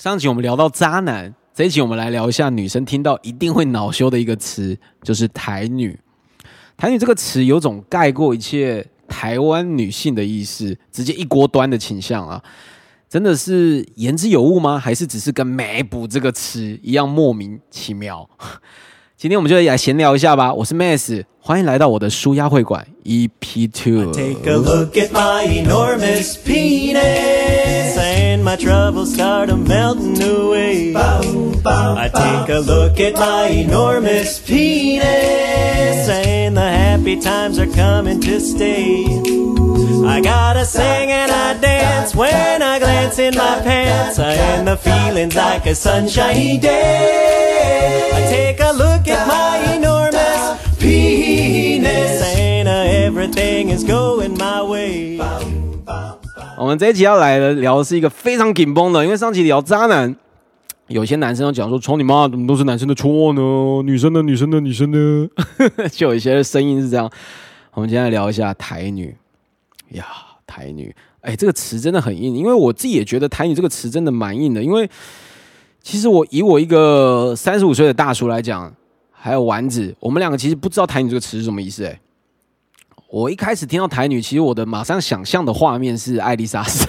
上集我们聊到渣男，这一集我们来聊一下女生听到一定会恼羞的一个词，就是台女。台女这个词有种盖过一切台湾女性的意思，直接一锅端的倾向啊！真的是言之有物吗？还是只是跟“美补”这个词一样莫名其妙？今天我们就来闲聊一下吧。我是 Mass，欢迎来到我的舒压会馆 EP Two。Take a look at my enormous penis, and my troubles start a melting away. I take a look at my enormous penis, and the happy times are coming to stay. I gotta sing and I dance when I glance in my pants, I and the feeling's like a sunshiny day. I take a look at my enormous penis, and uh, everything is going my way. 我们这一集要来的聊的是一个非常紧绷的，因为上集聊渣男，有些男生都讲说，操你妈，怎么都是男生的错呢？女生的，女生的，女生的，就有一些声音是这样。我们今天来聊一下台女呀，台女，哎，这个词真的很硬，因为我自己也觉得台女这个词真的蛮硬的，因为其实我以我一个三十五岁的大叔来讲，还有丸子，我们两个其实不知道台女这个词是什么意思，哎。我一开始听到台女，其实我的马上想象的画面是艾丽莎莎，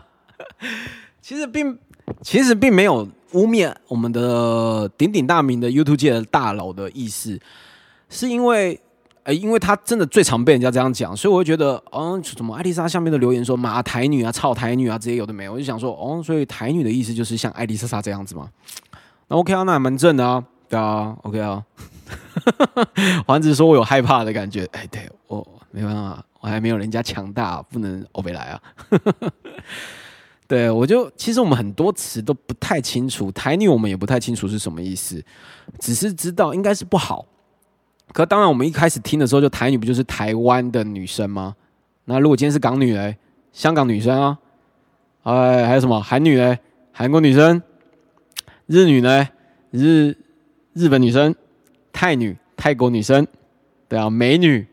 其实并其实并没有污蔑我们的鼎鼎大名的 YouTube 界的大佬的意思，是因为呃，因为他真的最常被人家这样讲，所以我会觉得，哦，什么艾丽莎下面的留言说马台女啊、操台女啊这些有的没有，我就想说，哦，所以台女的意思就是像艾丽莎莎这样子吗？那 OK 啊，那还蛮正的啊，对啊，OK 啊。丸子说：“我有害怕的感觉。”哎，对我没办法，我还没有人家强大，不能欧北来啊。对我就其实我们很多词都不太清楚，台女我们也不太清楚是什么意思，只是知道应该是不好。可当然，我们一开始听的时候，就台女不就是台湾的女生吗？那如果今天是港女嘞，香港女生啊，哎，还有什么韩女嘞，韩国女生，日女呢，日日本女生。泰女，泰国女生，对啊，美女，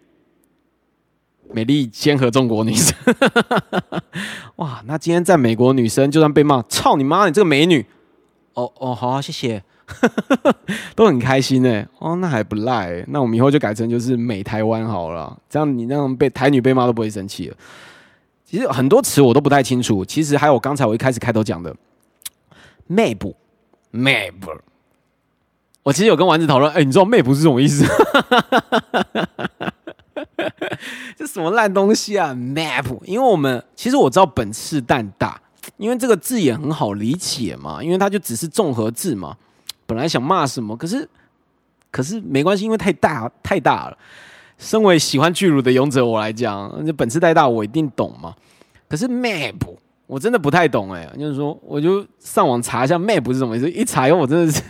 美丽坚合中国女生，哇，那今天在美国女生就算被骂，操你妈，你这个美女，哦哦，好、啊，谢谢，都很开心呢，哦，那还不赖，那我们以后就改成就是美台湾好了，这样你那种被台女被骂都不会生气了。其实很多词我都不太清楚，其实还有刚才我一开始开头讲的，map map。我其实有跟丸子讨论，哎、你知道 map 是什么意思？这什么烂东西啊？map，因为我们其实我知道本次蛋大，因为这个字也很好理解嘛，因为它就只是综合字嘛。本来想骂什么，可是可是没关系，因为太大太大了。身为喜欢巨乳的勇者我来讲，这本次太大我一定懂嘛。可是 map 我真的不太懂哎、就是说我就上网查一下 map 是什么意思，一查以后我真的是。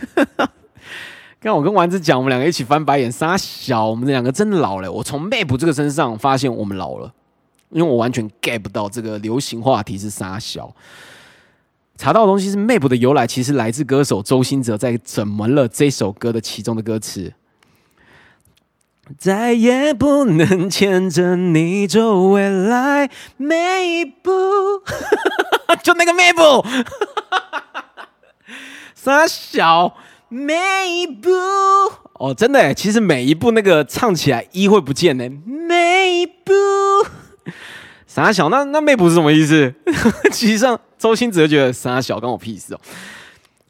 刚我跟丸子讲，我们两个一起翻白眼，傻小，我们两个真的老了。我从 map 这个身上发现我们老了，因为我完全 get 不到这个流行话题是傻小。查到的东西是 map 的由来，其实来自歌手周兴哲在《怎么了》这首歌的其中的歌词。再也不能牵着你走未来每一步，就那个 map，傻小。每一步哦，真的，其实每一步那个唱起来一会不见呢。每一步，傻小，那那妹不是什么意思？其实上周星哲觉得傻小关我屁事哦。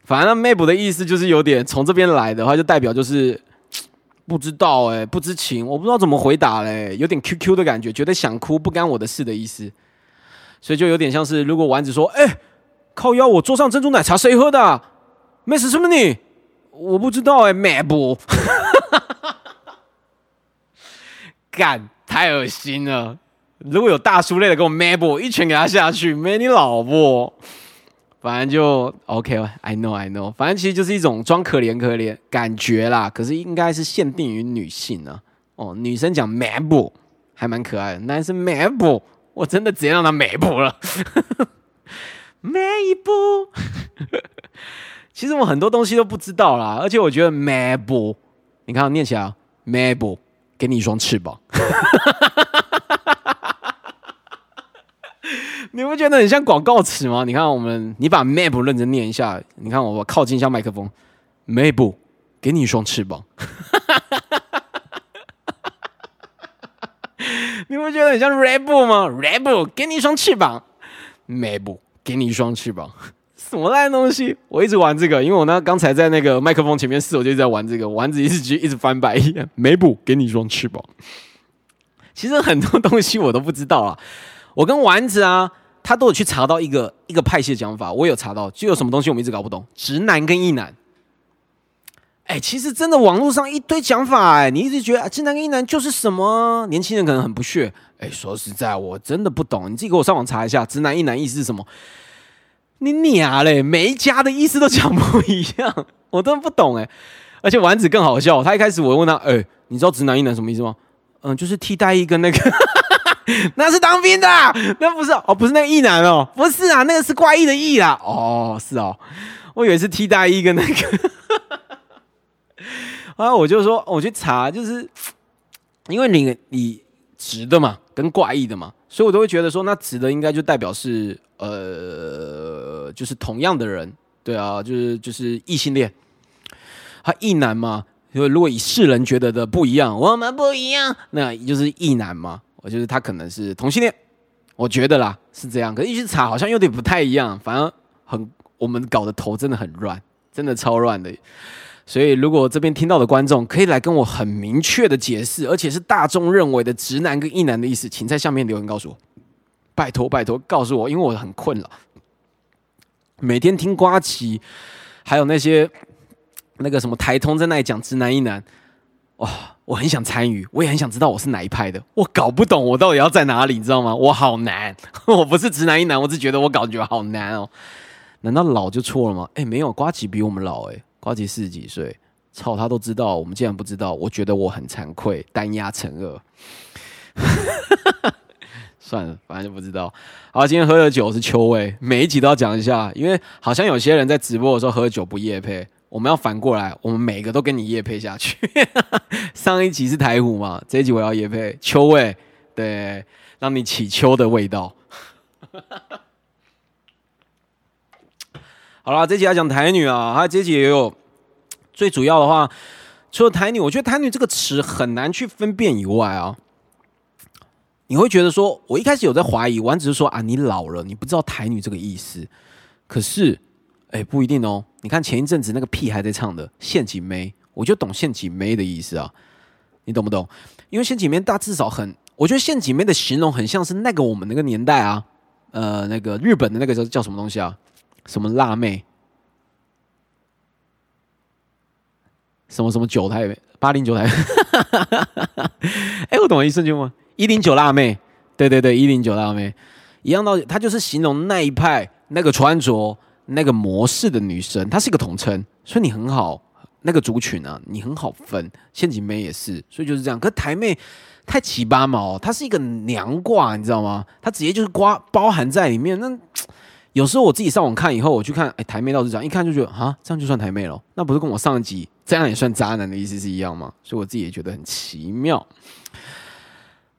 反正那妹补的意思就是有点从这边来的话，就代表就是 不知道哎、不知情，我不知道怎么回答嘞，有点 QQ 的感觉，觉得想哭不干我的事的意思。所以就有点像是，如果丸子说：“哎、靠腰，我桌上珍珠奶茶谁喝的、啊？妹是不是你？”我不知道哎、欸，美不？干，太恶心了！如果有大叔类的给我 map，一拳给他下去，没你老婆。反正就 OK，I、know I know，反正其实就是一种装可怜可怜感觉啦。可是应该是限定于女性呢、哦，女生讲 map 还蛮可爱的，男生 map 我真的直接让他 map 了。每一步。其实我很多东西都不知道啦，而且我觉得 map，你看我念起来 map，给你一双翅膀。你不觉得很像广告词吗？你看我们，你把 map 认真念一下，你看我靠近一下麦克风，map 给你一双翅膀，你不觉得很像 Red Bull 吗？Red Bull 给你一双翅膀，map 给你一双翅膀。什么烂东西！我一直玩这个，因为我呢刚才在那个麦克风前面试，我就一直在玩这个。丸子一直一直翻白眼。没补，给你一双翅膀。其实很多东西我都不知道啊。我跟丸子啊，他都有去查到一个一个派系讲法。我有查到，就有什么东西我们一直搞不懂。直男跟异男。哎，其实真的网络上一堆讲法，哎，你一直觉得直男跟异男就是什么？年轻人可能很不屑。哎，说实在，我真的不懂。你自己给我上网查一下，直男异男意思是什么？你娘嘞！每一家的意思都讲不一样，我真的不懂哎。而且丸子更好笑，他一开始我问他，哎，你知道直男一男什么意思吗？嗯，就是替代役跟那个，那是当兵的，那不是哦，不是那个异男哦，不是啊，那个是怪异的异啦。哦，是哦，我以为是替代役跟那个。啊，我就说，我去查，就是因为你你直的嘛，跟怪异的嘛，所以我都会觉得说，那直的应该就代表是呃。就是同样的人，对啊，就是就是异性恋，他异男嘛。因为如果以世人觉得的不一样，我们不一样，那就是异男嘛。我觉得他可能是同性恋，我觉得啦是这样。可是一去查好像有点不太一样，反而很我们搞的头真的很乱，真的超乱的。所以如果这边听到的观众可以来跟我很明确的解释，而且是大众认为的直男跟异男的意思，请在下面留言告诉我，拜托拜托告诉我，因为我很困了。每天听瓜奇，还有那些那个什么台通在那里讲直男一男，哇，我很想参与，我也很想知道我是哪一派的，我搞不懂我到底要在哪里，你知道吗？我好难，我不是直男一男，我只觉得我感觉好难哦。难道老就错了吗？哎，没有，瓜奇比我们老哎，瓜吉四十几岁，操，他都知道，我们竟然不知道，我觉得我很惭愧，单压成恶。算了，反正就不知道。好，今天喝的酒是秋味，每一集都要讲一下，因为好像有些人在直播的时候喝酒不夜配，我们要反过来，我们每个都跟你夜配下去。上一集是台虎嘛，这一集我要夜配秋味，对，让你起秋的味道。好了，这集要讲台女啊，还有这集也有最主要的话，除了台女，我觉得台女这个词很难去分辨以外啊。你会觉得说，我一开始有在怀疑，我只是说啊，你老了，你不知道台女这个意思。可是，哎，不一定哦。你看前一阵子那个屁还在唱的陷阱妹，我就懂陷阱妹的意思啊。你懂不懂？因为陷阱妹大至少很，我觉得陷阱妹的形容很像是那个我们那个年代啊，呃，那个日本的那个叫叫什么东西啊？什么辣妹？什么什么九台八零九台？哎，我懂了一瞬间吗？一零九辣妹，对对对，一零九辣妹，一样道理，她就是形容那一派那个穿着那个模式的女生，她是一个统称，所以你很好那个族群啊，你很好分。陷阱妹也是，所以就是这样。可台妹太奇葩嘛哦，她是一个娘挂，你知道吗？她直接就是瓜包含在里面。那有时候我自己上网看以后，我去看，哎，台妹倒是这样，一看就觉得啊，这样就算台妹了，那不是跟我上一集这样也算渣男的意思是一样吗？所以我自己也觉得很奇妙。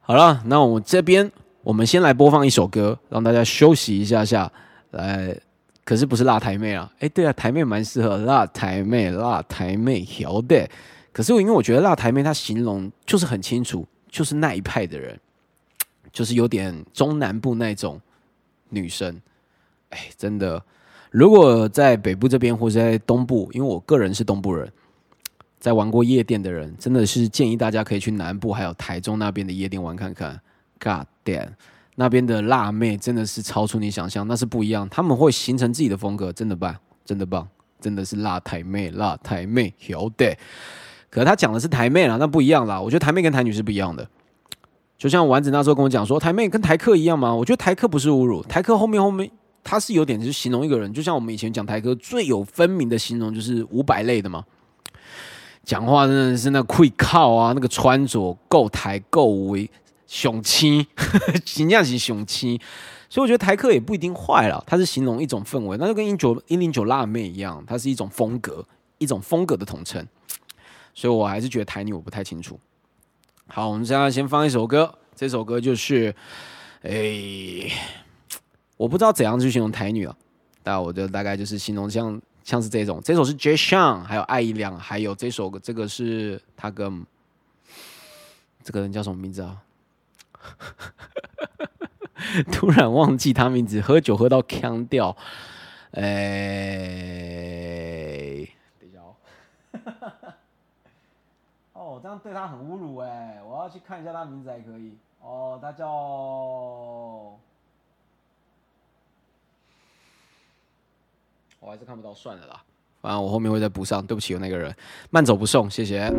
好了，那我们这边，我们先来播放一首歌，让大家休息一下下。来，可是不是辣台妹啊？哎，对啊，台妹蛮适合辣台妹，辣台妹好的。可是我因为我觉得辣台妹她形容就是很清楚，就是那一派的人，就是有点中南部那种女生。哎，真的，如果在北部这边或者在东部，因为我个人是东部人。在玩过夜店的人，真的是建议大家可以去南部，还有台中那边的夜店玩看看。God damn，那边的辣妹真的是超出你想象，那是不一样。他们会形成自己的风格，真的棒，真的棒，真的是辣台妹，辣台妹，有的。可他讲的是台妹啦，那不一样啦。我觉得台妹跟台女是不一样的。就像丸子那时候跟我讲说，台妹跟台客一样吗？我觉得台客不是侮辱，台客后面后面他是有点就是形容一个人，就像我们以前讲台客最有分明的形容就是五百类的嘛。讲话真的是那会靠啊，那个穿着够台够威雄气，形象型雄气，所以我觉得台客也不一定坏了，它是形容一种氛围，那就跟一九一零九辣妹一样，它是一种风格，一种风格的统称，所以我还是觉得台女我不太清楚。好，我们现在先放一首歌，这首歌就是，哎，我不知道怎样去形容台女啊，但我就大概就是形容像像是这种，这首是 Jay Sean，还有艾怡良，还有这首这个是他跟这个人叫什么名字啊？突然忘记他名字，喝酒喝到腔掉，哎、等一下哦。哦，这样对他很侮辱哎！我要去看一下他名字才可以。哦，他叫，我还是看不到，算了啦。反正我后面会再补上，对不起，有那个人慢走不送，谢谢。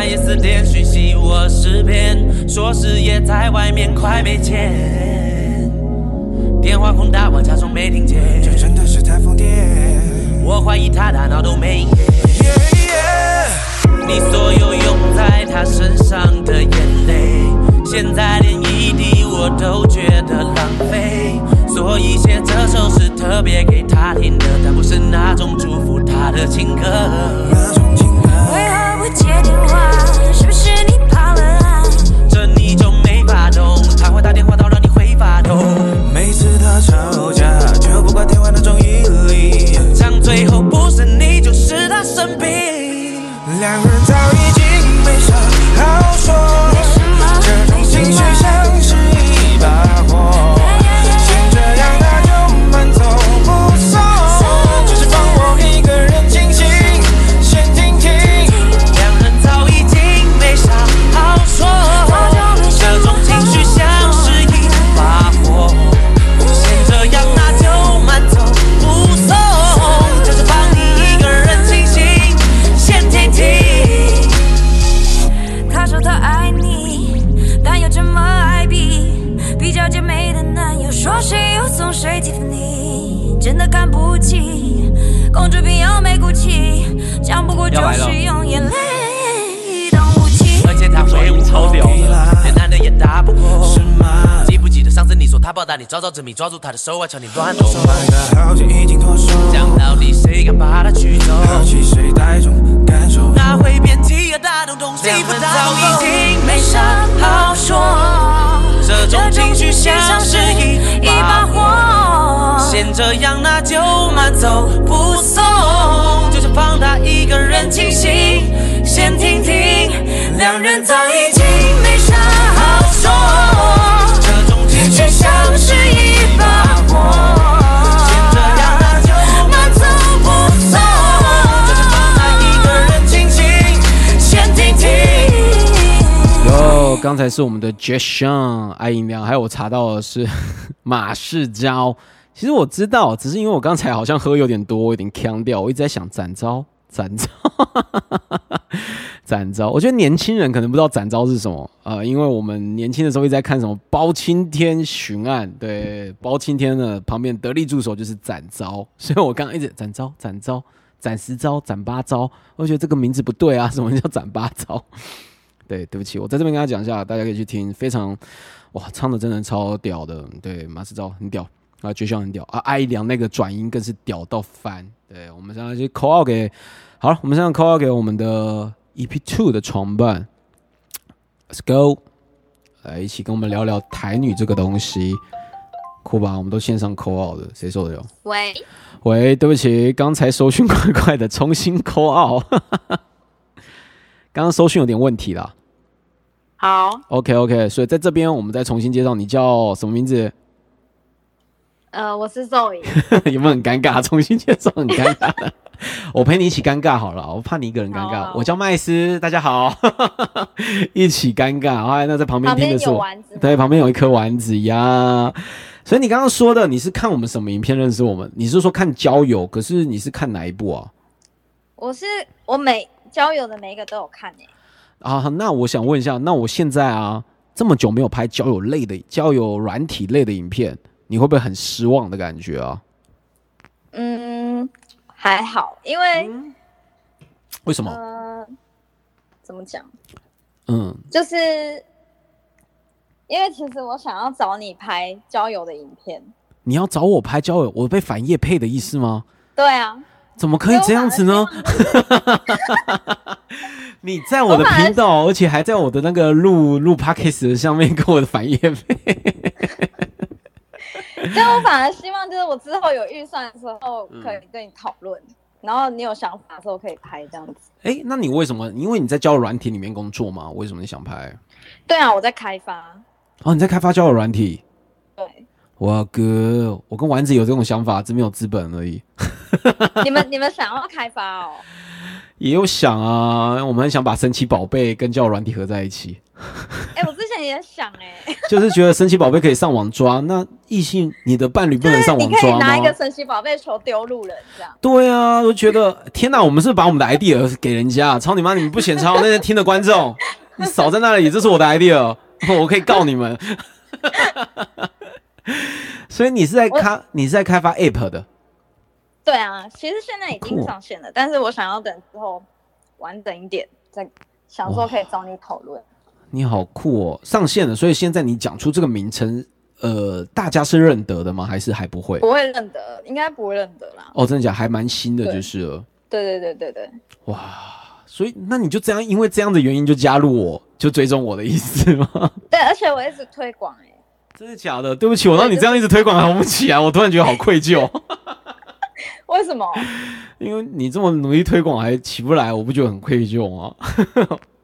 半夜四点讯息我失眠，说是也在外面快没钱，电话空打我假装没听见，这真的是太疯癫。我怀疑他大脑都没电。你所有用在他身上的眼泪，现在连一滴我都觉得浪费。所以写这首是特别给他听的，但不是那种祝福他的情歌。为何不接电话？是不是你跑了啊？这你就没法懂，他会打电话到让你会发疯。每次他吵架，就挂电话那种毅力，让最后不是你就是他生病。两人早已经没啥好说，这种情绪像是。次你说他暴打你，早早证明抓住他的手啊，瞧你乱动。手腕的好奇已经脱手，讲到底谁敢把他取走？好奇谁带种感受？那会变体啊，大动东西不大早已经没啥啥好好说说。这种情绪像是一一把火，先这样，那就慢走不送，就是放他一个人清醒，先听听。两人早已经没啥好说，这种情绪像是一把火，先这样，那就慢走不送，就是放他一个人清醒，先听听。哟，刚才是我们的 j e s h a n 爱音量，还有我查到的是 马世昭。其实我知道，只是因为我刚才好像喝有点多，我有点呛掉，我一直在想展昭，展昭，展昭，我觉得年轻人可能不知道展昭是什么啊、呃因为我们年轻的时候一直在看什么包青天巡案，对，包青天的旁边得力助手就是展昭，所以我刚刚一直展昭、展昭、展十招、展八招，我觉得这个名字不对啊，什么叫展八招？对，对不起，我在这边跟大家讲一下，大家可以去听，非常哇，唱的真的超屌的，对，马世昭很屌。啊，绝校很屌。啊，艾良那个转音更是屌到翻，对，我们现在去 call out 给，好了，我们现在 call 给我们的 EP Two 的床伴，Let's go，来一起跟我们聊聊台女这个东西，酷吧？我们都线上 call out 的，谁受得了？喂，喂，对不起，刚才搜寻怪怪的，重新 call out，刚刚搜寻有点问题啦。好，OK OK，所以在这边我们再重新介绍，你叫什么名字？呃，我是 Zoe，有没有很尴尬？重新介绍很尴尬。我陪你一起尴尬好了，我怕你一个人尴尬。好我叫麦斯，大家好，一起尴尬。哎，那在旁边听的是我，有丸子，对，旁边有一颗丸子呀。所以你刚刚说的，你是看我们什么影片认识我们？你是说看交友？可是你是看哪一部啊？我是我每交友的每一个都有看诶、啊，那我想问一下，那我现在啊，这么久没有拍交友类的交友软体类的影片，你会不会很失望的感觉啊？嗯，还好，因为、为什么？呃，怎么讲，嗯，就是因为其实我想要找你拍交友的影片，你要找我拍交友，我被反业配的意思吗？对啊，怎么可以这样子呢？你在我的频道，而且还在我的那个录录 podcast 的上面跟我的反业配，但我反而希望就是我之后有预算的时候嗯可以跟你讨论，然后你有想法的时候可以拍这样子。哎、那你为什么？因为你在交友软体里面工作嘛，为什么你想拍？对啊，我在开发，哦，你在开发交友软体。对，哇哥，我跟丸子有这种想法，只没有资本而已。你们你们想要开发哦？也有想啊，我们很想把神奇宝贝跟交友软体合在一起，哎、我之前也想哎、就是觉得神奇宝贝可以上网抓，那异性你的伴侣不能上你可以网抓吗拿一个？神奇宝贝球丢路人这样。对啊，我觉得天哪，我们是把我们的 idea 给人家，操你妈！你们不嫌抄，那些听的观众，你少在那里，这是我的 idea，我可以告你们。所以你是在开，你是在开发 app 的对啊，其实现在已经上线了，但是我想要等之后完整一点，再想说可以找你讨论。你好酷哦，上线了。所以现在你讲出这个名称，呃，大家是认得的吗？还是还不会？不会认得，应该不会认得啦。哦，真的假的？还蛮新的，就是了。对对对对对，哇，所以那你就这样，因为这样的原因就加入我，就追踪我的意思吗？对，而且我一直推广哎、真的假的？对不起，我让你这样一直推广，还红不起来，我突然觉得好愧疚。为什么？因为你这么努力推广还起不来，我不觉得很愧疚吗？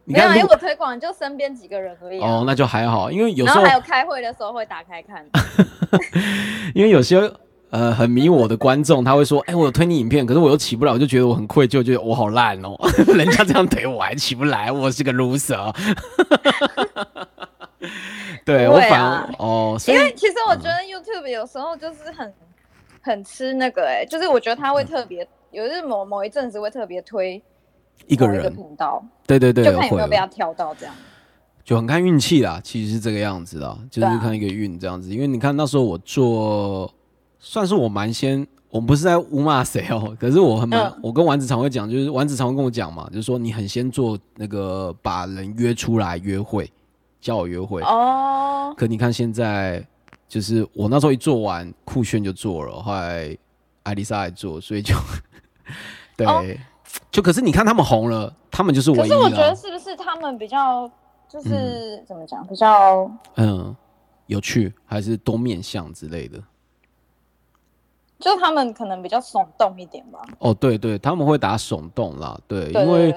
你没有因为我推广就身边几个人而已、啊。哦，那就还好，因为有时候还有开会的时候会打开看。因为有些呃很迷我的观众，他会说，哎、我有推你影片，可是我又起不了，我就觉得我很愧疚，觉得我好烂哦，人家这样推我还起不来，我是个 loser。对我反而哦，所以因为其实我觉得 YouTube 有时候就是很很吃那个哎、就是我觉得他会特别，有就是某某一阵子会特别推某一个人，频道，对对对，就看有没有会。被他挑到这样。就很看运气啦，其实是这个样子啦，就是看一个运这样子。因为你看那时候我做，算是我蛮先，我不是在污骂谁哦，可是我很蛮，嗯。我跟丸子常会讲，就是丸子常会跟我讲嘛，就是说你很先做那个把人约出来约会，叫我约会。哦，可你看现在，就是我那时候一做完，酷炫就做了，后来艾丽莎也做，所以就 对，哦就可是你看他们红了，他们就是唯一可是我觉得，是不是他们比较就是、怎么讲，比较嗯，有趣还是多面向之类的。就他们可能比较耸动一点吧。哦，对对，他们会打耸动啦，对，对因为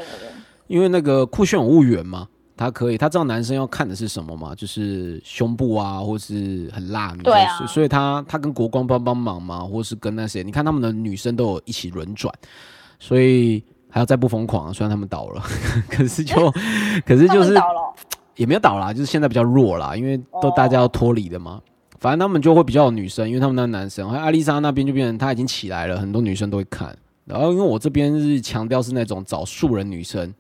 因为那个酷炫有物源嘛，他可以，他知道男生要看的是什么嘛，就是胸部啊，或是很辣女生，对啊所以他他跟国光帮帮忙嘛，或是跟那些，你看他们的女生都有一起轮转，所以还要再不疯狂啊，虽然他们倒了，可是就 可是就是倒了哦，也没有倒啦，就是现在比较弱啦，因为都哦大家要脱离的嘛。反正他们就会比较有女生，因为他们那男生，还有艾丽莎那边就变成他已经起来了，很多女生都会看。然后因为我这边是强调是那种找素人女生，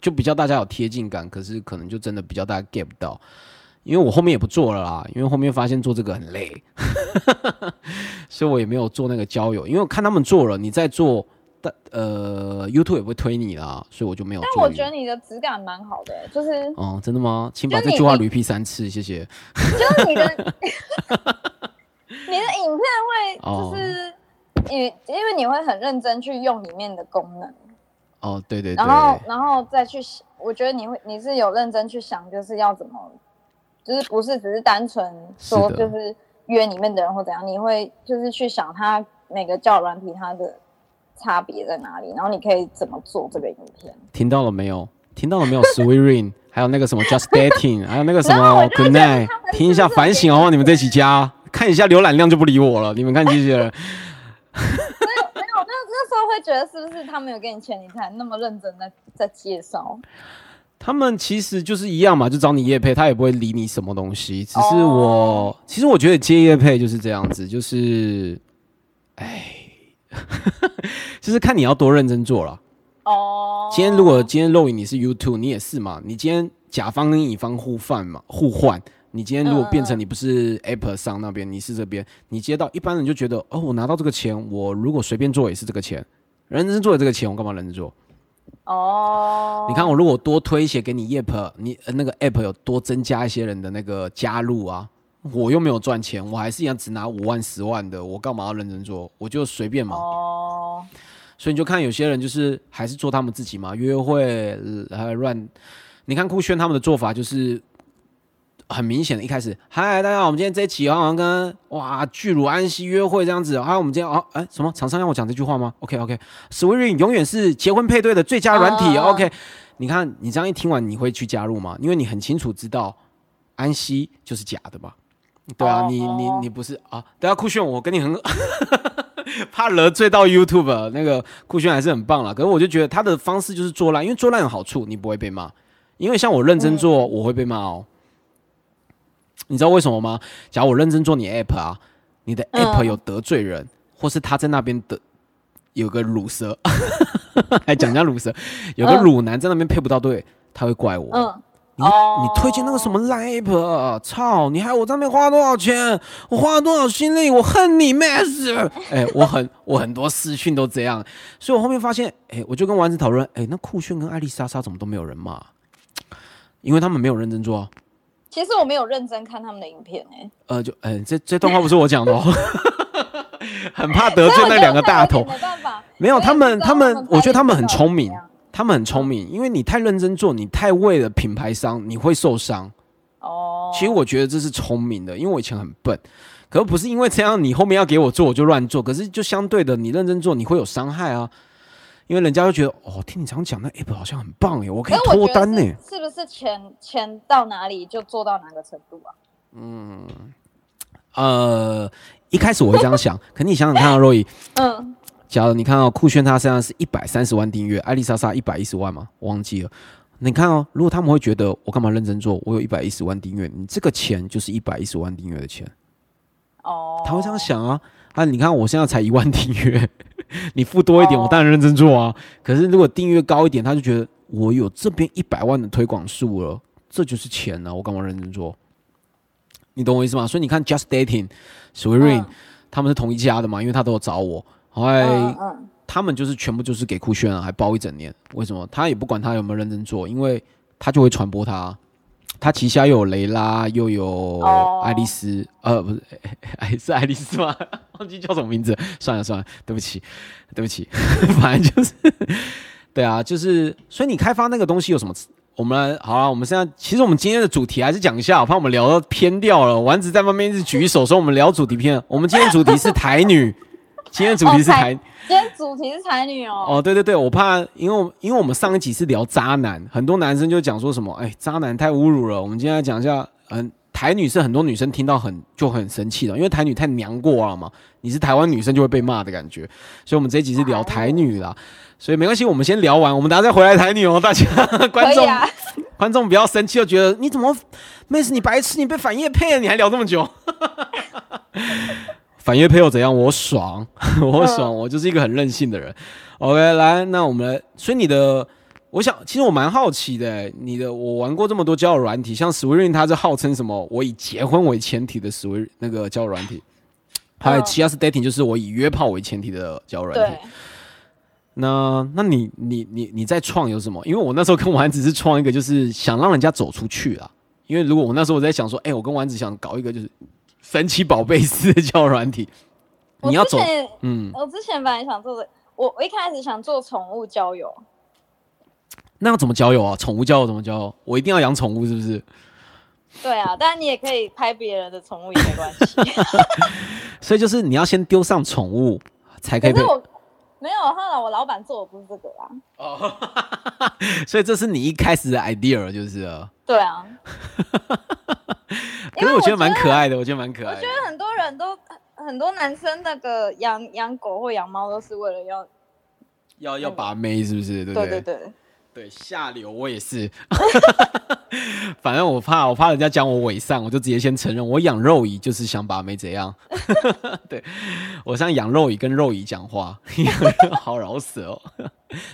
就比较大家有贴近感，可是可能就真的比较大家 get 不到。因为我后面也不做了啦，因为后面发现做这个很累，所以我也没有做那个交友。因为我看他们做了，你在做，但呃，YouTube 也不会推你啦，所以我就没有。但我觉得你的质感蛮好的、就是哦，真的吗？请把这句话捋 P 三次，谢谢。就是你的 你的影片会哦就是你、因为你会很认真去用里面的功能，哦，对对对然，后然后再去想，我觉得你会你是有认真去想，就是要怎么，就是不是只是单纯说就是约里面的人或怎样，你会就是去想他每个教软体他的差别在哪里，然后你可以怎么做这个影片。听到了没有？听到了没有？Sweet Rain，还有那个什么 Just Dating，还有那个什么 Good Night，听一下反省哦，你们这几家看一下浏览量就不理我了。你们看这些人，没有，那那时候会觉得是不是他们有给你钱，你才那么认真的在介绍？他们其实就是一样嘛，就找你叶配，他也不会理你什么东西。只是我，哦其实我觉得接叶配就是这样子，就是，哎，就是看你要多认真做了。哦，今天如果今天露影你是 YouTube，你也是嘛？你今天甲方跟乙方互换嘛，互换。你今天如果变成你不是 Apple 上那边，你是这边，你接到一般人就觉得哦，我拿到这个钱，我如果随便做也是这个钱，认真做的这个钱，我干嘛认真做？哦，你看我如果多推一些给你 App，你呃那个 App 有多增加一些人的那个加入啊，我又没有赚钱，我还是一样只拿五万十万的，我干嘛要认真做？我就随便嘛。哦，所以你就看有些人就是还是做他们自己嘛，约会呃还乱。你看酷炫他们的做法就是很明显的，一开始嗨大家好，我们今天这一期好像跟哇巨乳安息约会这样子，还有我们今天哦哎什么厂商让我讲这句话吗？OK OK，Swing 永远是结婚配对的最佳软体、哦 OK，你看你这样一听完，你会去加入吗？因为你很清楚知道安息就是假的嘛。对啊，哦你你你不是啊？等下，酷炫，我跟你很 怕得罪到 YouTube，那个酷炫还是很棒啦。可是我就觉得他的方式就是做烂，因为做烂有好处，你不会被骂。因为像我认真做，我会被骂哦。你知道为什么吗？假如我认真做你 App 啊，你的 App 嗯有得罪人，或是他在那边的有个乳蛇，还讲人家乳蛇，有个嗯乳男在那边配不到对，他会怪我。嗯，你、哦你推荐那个什么烂 app，啊操！你害我在那边花多少钱？我花了多少心力？我恨你 mess！哎、我很我很多私讯都这样，所以我后面发现，哎、我就跟丸子讨论，哎、那酷炫跟艾丽莎莎怎么都没有人骂？因为他们没有认真做啊。其实我没有认真看他们的影片哎、呃，就哎、这这段话不是我讲的哦，很怕得罪那两个大头。没办法，没有，他们他们们，我觉得他们很聪明他们很聪明，因为你太认真做，你太为了品牌商，你会受伤。哦，其实我觉得这是聪明的，因为我以前很笨，可不是因为这样，你后面要给我做我就乱做，可是就相对的，你认真做你会有伤害啊，因为人家会觉得哦，听你这样讲，那 app 好像很棒耶，我可以脱单呢。是是不是钱钱到哪里就做到哪个程度啊？嗯呃，一开始我会这样想，可你想想看啊，Roy，嗯，假如你看到、酷炫他身上是一百三十万订阅，艾丽莎莎一百一十万嘛，我忘记了。你看哦，如果他们会觉得我干嘛认真做，我有一百一十万订阅，你这个钱就是一百一十万订阅的钱。哦，他会这样想啊啊！你看我现在才一万订阅，你付多一点，哦我当然认真做啊。可是如果订阅高一点，他就觉得我有这边一百万的推广数了，这就是钱啊，我干嘛认真做？你懂我意思吗？所以你看，Just Dating、s w e e Rain、嗯他们是同一家的嘛，因为他都有找我，后来、嗯嗯，他们就是全部就是给酷炫啊，还包一整年。为什么？他也不管他有没有认真做，因为他就会传播他。他旗下又有雷拉，又有哦爱丽丝，呃，不是，哎，是爱丽丝吗？忘记叫什么名字。算了算了，对不起，对不起，反正就是，对啊，就是，所以你开发那个东西有什么？我们来好了，我们现在其实我们今天的主题还是讲一下，我怕我们聊到偏掉了。丸子在旁边一直举手说我们聊主题偏了，我们今天主题是台女，今天主题是哦台。今天主题是才女哦。哦，对对对，我怕，因为我因为我们上一集是聊渣男，很多男生就讲说什么，哎，渣男太侮辱了。我们今天来讲一下，嗯，台女是很多女生听到很就很生气的，因为台女太娘过了嘛，你是台湾女生就会被骂的感觉，所以我们这一集是聊台女啦，所以没关系，我们先聊完，我们等下再回来台女哦，大家 观众、啊，观众不要生气，就觉得你怎么妹子你白痴，你被反叶配了，你还聊这么久。反约配又怎样？我爽，我爽，我就是一个很任性的人。OK，来，那我们来，所以你的我想，其实我蛮好奇的欸，你的我玩过这么多交友软体，像 Sweetin 它是号称什么？我以结婚为前提的 Swing 那个交友软体，还有嗯其他是 Dating，就是我以约炮为前提的交友软体对。，那那你你你你在创有什么？因为我那时候跟丸子是创一个，就是想让人家走出去啊。因为如果我那时候我在想说，哎、我跟丸子想搞一个就是神奇宝贝式的交友软体，你要走我之，前嗯，我之前本来想做的，我我一开始想做宠物交友，那要怎么交友啊？宠物交友怎么交友？我一定要养宠物是不是？对啊，但你也可以拍别人的宠物也没关系。所以就是你要先丢上宠物才可以被可是我没有，后来我老板做的不是这个啊。哦，所以这是你一开始的 idea 就是了。对啊，可是我觉得蛮可爱的，我觉得蛮可爱的我觉。得很多人都很多男生那个养养狗或养猫都是为了要，要要把妹是不是？对不对对对对，下流我也是。反正我怕我怕人家讲我伪善，我就直接先承认我养肉蚁就是想把妹怎样。对我像养肉蚁跟肉蚁讲话，好饶舌哦。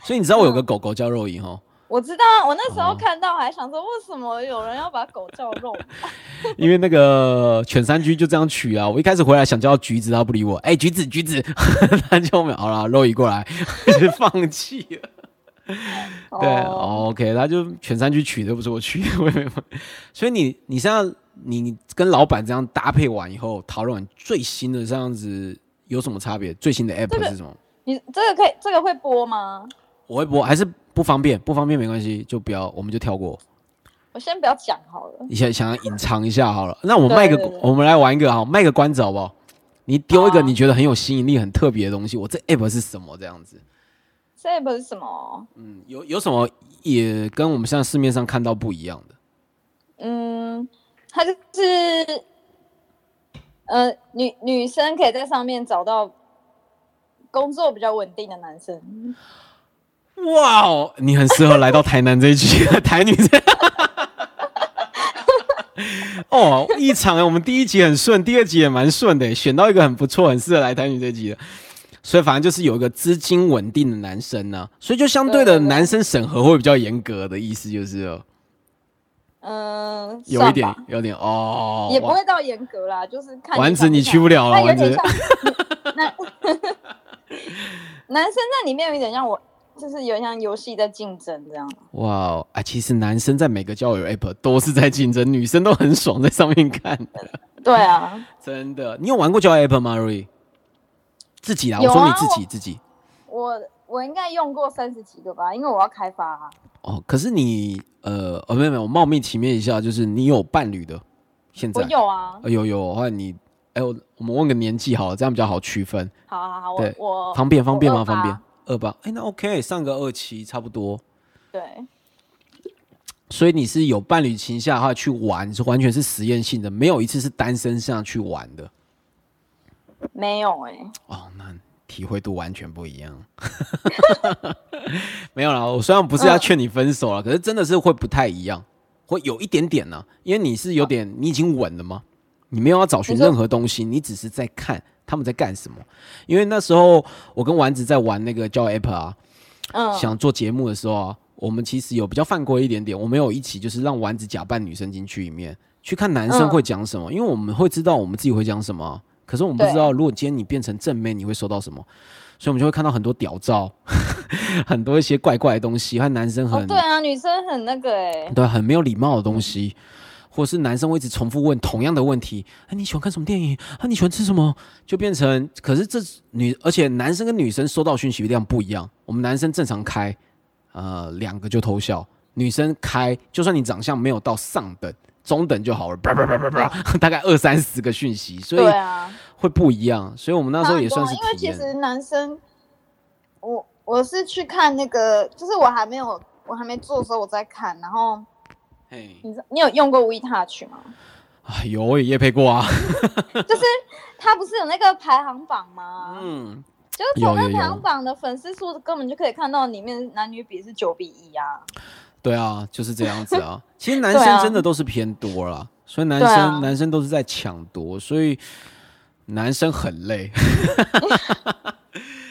所以你知道我有个狗狗叫肉蚁哈，我知道啊，我那时候哦看到还想说，为什么有人要把狗叫肉？因为那个犬山居就这样取啊。我一开始回来想叫橘子，他不理我，哎、橘子橘子，他就没有好了，肉移过来，就放弃了。对、哦，o k 他就犬山居取的，不是我取的，我也没办法所以你你现在你跟老板这样搭配完以后，讨论最新的这样子有什么差别？最新的 app 是什么？你这个可以，这个会播吗？我会播还是不方便？不方便没关系，就不要，我们就跳过。我先不要讲好了。你想想要隐藏一下好了，那我卖个我们来玩一个哈，卖个关子好不好？你丢一个你觉得很有吸引力、很特别的东西，我这 app 是什么这样子？这 app 是什么？嗯，有有什么也跟我们现在市面上看到不一样的？嗯，它就是呃，女女生可以在上面找到工作比较稳定的男生。哇哦，你很适合来到台南这一局，台女。这。哦，一场我们第一集很顺，第二集也蛮顺的，选到一个很不错、很适合来台女这一集的。所以反正就是有一个资金稳定的男生呢、所以就相对的男生审核会比较严格的意思就是。了嗯，有一点有点哦，也不会到严格啦，就是看丸子你去不了了丸子。男生在里面有点像我，就是有点像游戏在竞争这样。哇哦啊！其实男生在每个交友 app 都是在竞争，女生都很爽在上面看的。对啊，真的，你有玩过交友 app 吗？瑞？自己啊，我说你自己自己我我应该用过三十几个吧，因为我要开发、啊。哦。可是你呃呃没有没有，我冒昧提面一下，就是你有伴侣的，现在我有啊，呃有有，换你哎我我们问个年纪好了，这样比较好区分，好好好，我对我方便方便吗？方便28。二八哎那 OK，上个二七差不多。对，所以你是有伴侣情下的话去玩，是完全是实验性的，没有一次是单身上去玩的没有哎、哦。那体会度完全不一样。没有啦，我虽然不是要劝你分手了，可是真的是会不太一样，会有一点点呢、因为你是有点，你已经稳了吗？你没有要找寻任何东西，你只是在看他们在干什么。因为那时候我跟丸子在玩那个叫 app 啊，嗯，想做节目的时候啊，我们其实有比较犯规一点点，我们有一起就是让丸子假扮女生进去里面去看男生嗯会讲什么，因为我们会知道我们自己会讲什么啊，可是我们不知道如果今天你变成正妹，你会收到什么，所以我们就会看到很多屌照，很多一些怪怪的东西，和男生很、哦，对啊，女生很那个哎、对很没有礼貌的东西。或是男生会一直重复问同样的问题，啊，你喜欢看什么电影？啊，你喜欢吃什么？就变成，可是这女，而且男生跟女生收到讯息量不一样。我们男生正常开，呃，两个就偷笑；女生开，就算你长相没有到上等，中等就好了，叭叭叭叭叭，大概二三十个讯息，所以会不一样。所以我们那时候也算是因为。其实男生，我我是去看那个，就是我还没有我还没做的时候我在看，然后嘿，你知你有用过 WeTouch 吗？啊有我也夜配过啊，就是它不是有那个排行榜吗？嗯，就是从那排行榜的粉丝数根本就可以看到里面男女比是九比一啊。对啊，就是这样子啊。其实男生真的都是偏多啦，所以男生、啊男生都是在抢夺，所以男生很累。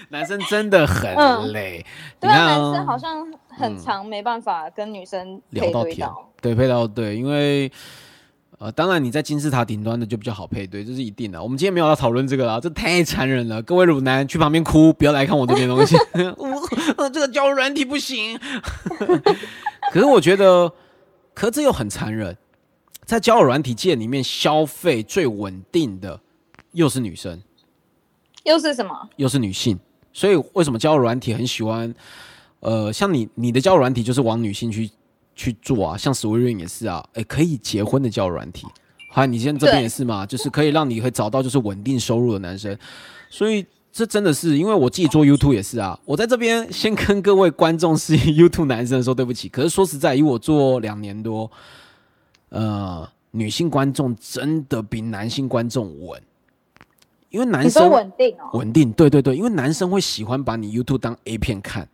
男生真的很嗯累。对啊，男生好像很嗯长没办法跟女生配聊到天对配到对，因为呃，当然你在金字塔顶端的就比较好配对，这是一定的。我们今天没有要讨论这个啊，这太残忍了。各位乳男去旁边哭，不要来看我这边东西。我呃这个交友软体不行。可是我觉得，可这又很残忍，在交友软体界里面，消费最稳定的又是女生。又是什么？又是女性，所以为什么交友软体很喜欢？呃，像你你的交友软体就是往女性去去做啊，像 Swearing 也是啊，哎，可以结婚的交友软体，还有你现在这边也是嘛，就是可以让你会找到就是稳定收入的男生，所以这真的是因为我自己做 YouTube 也是啊，我在这边先跟各位观众是 YouTube 男生说对不起，可是说实在，以我做两年多，呃，女性观众真的比男性观众稳，因为男生稳定哦？稳定，对对对，因为男生会喜欢把你 YouTube 当 A 片看，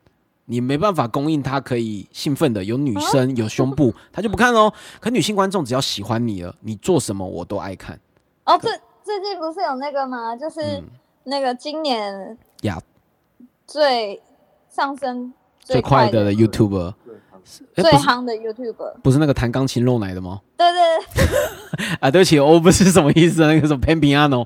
你没办法供应他可以兴奋的有女生有胸部，他就不看喽。可女性观众只要喜欢你了，你做什么我都爱看哦，最最近不是有那个吗？就是嗯那个今年呀。最上升最快的的 YouTuber，最夯的 YouTuber。不是那个弹钢琴露奶的吗？对对，啊，对不起，我不是什么意思啊，那个什么 Pan Piano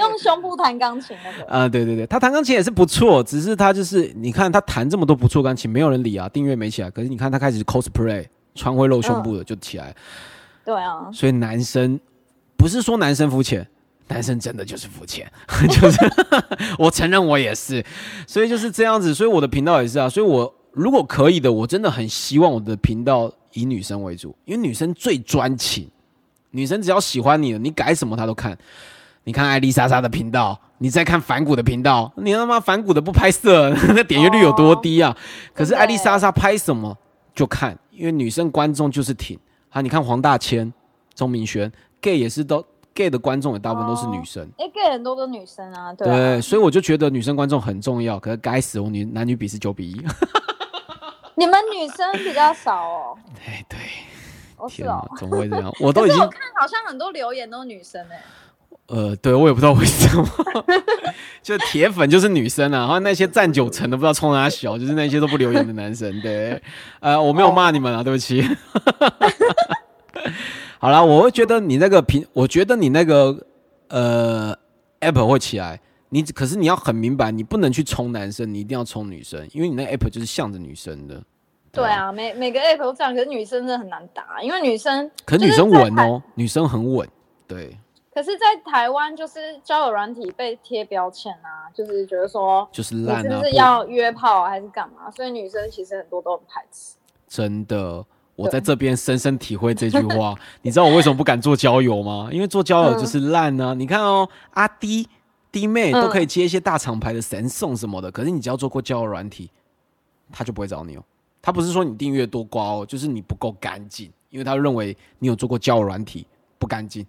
用胸部弹钢琴那个。啊，对对对，他弹钢琴也是不错，只是他就是你看他弹这么多不错钢琴，没有人理啊，订阅没起来。可是你看他开始 cosplay 穿会露胸部的就起来，对啊，所以男生不是说男生肤浅，男生真的就是肤浅，就是 我承认我也是，所以就是这样子。所以我的频道也是啊，所以我如果可以的，我真的很希望我的频道以女生为主，因为女生最专情，女生只要喜欢你了，你改什么她都看。你看艾丽莎莎的频道，你再看反骨的频道，你他妈反骨的不拍摄，那点阅率有多低啊？可是艾丽莎莎拍什么就看，因为女生观众就是挺啊。你看黄大千、钟明轩，gay 也是都 gay 的观众也大部分都是女生，哎，gay 很多都女生啊，对对，啊。所以我就觉得女生观众很重要。可是该死，我女男女比是九比一，你们女生比较少哦。哎对，哦，是天哪哦，。怎么会这样？我都已经我看好像很多留言都是女生哎。呃，对我也不知道为什么，就铁粉就是女生啊，然后那些占九成的不知道冲哪小，就是那些都不留言的男生。对，呃，我没有骂你们啊，对不起。好了，我会觉得你那个平，我觉得你那个呃 app 会起来，你可是你要很明白，你不能去冲男生，你一定要冲女生，因为你那 app 就是向着女生的。对啊，每每个 app 都这样，可是女生真的很难打，因为女生可是女生稳哦，女生很稳，对，可是，在台湾就是交友软体被贴标签啊，就是觉得说就是烂啊，不是是要约炮、啊、还是干嘛？所以女生其实很多都很排斥。真的，我在这边深深体会这句话。你知道我为什么不敢做交友吗？因为做交友就是烂呢、你看哦，阿弟、弟妹嗯都可以接一些大厂牌的神送什么的，可是你只要做过交友软体，他就不会找你哦。他不是说你订阅多高哦，就是你不够干净，因为他认为你有做过交友软体不干净。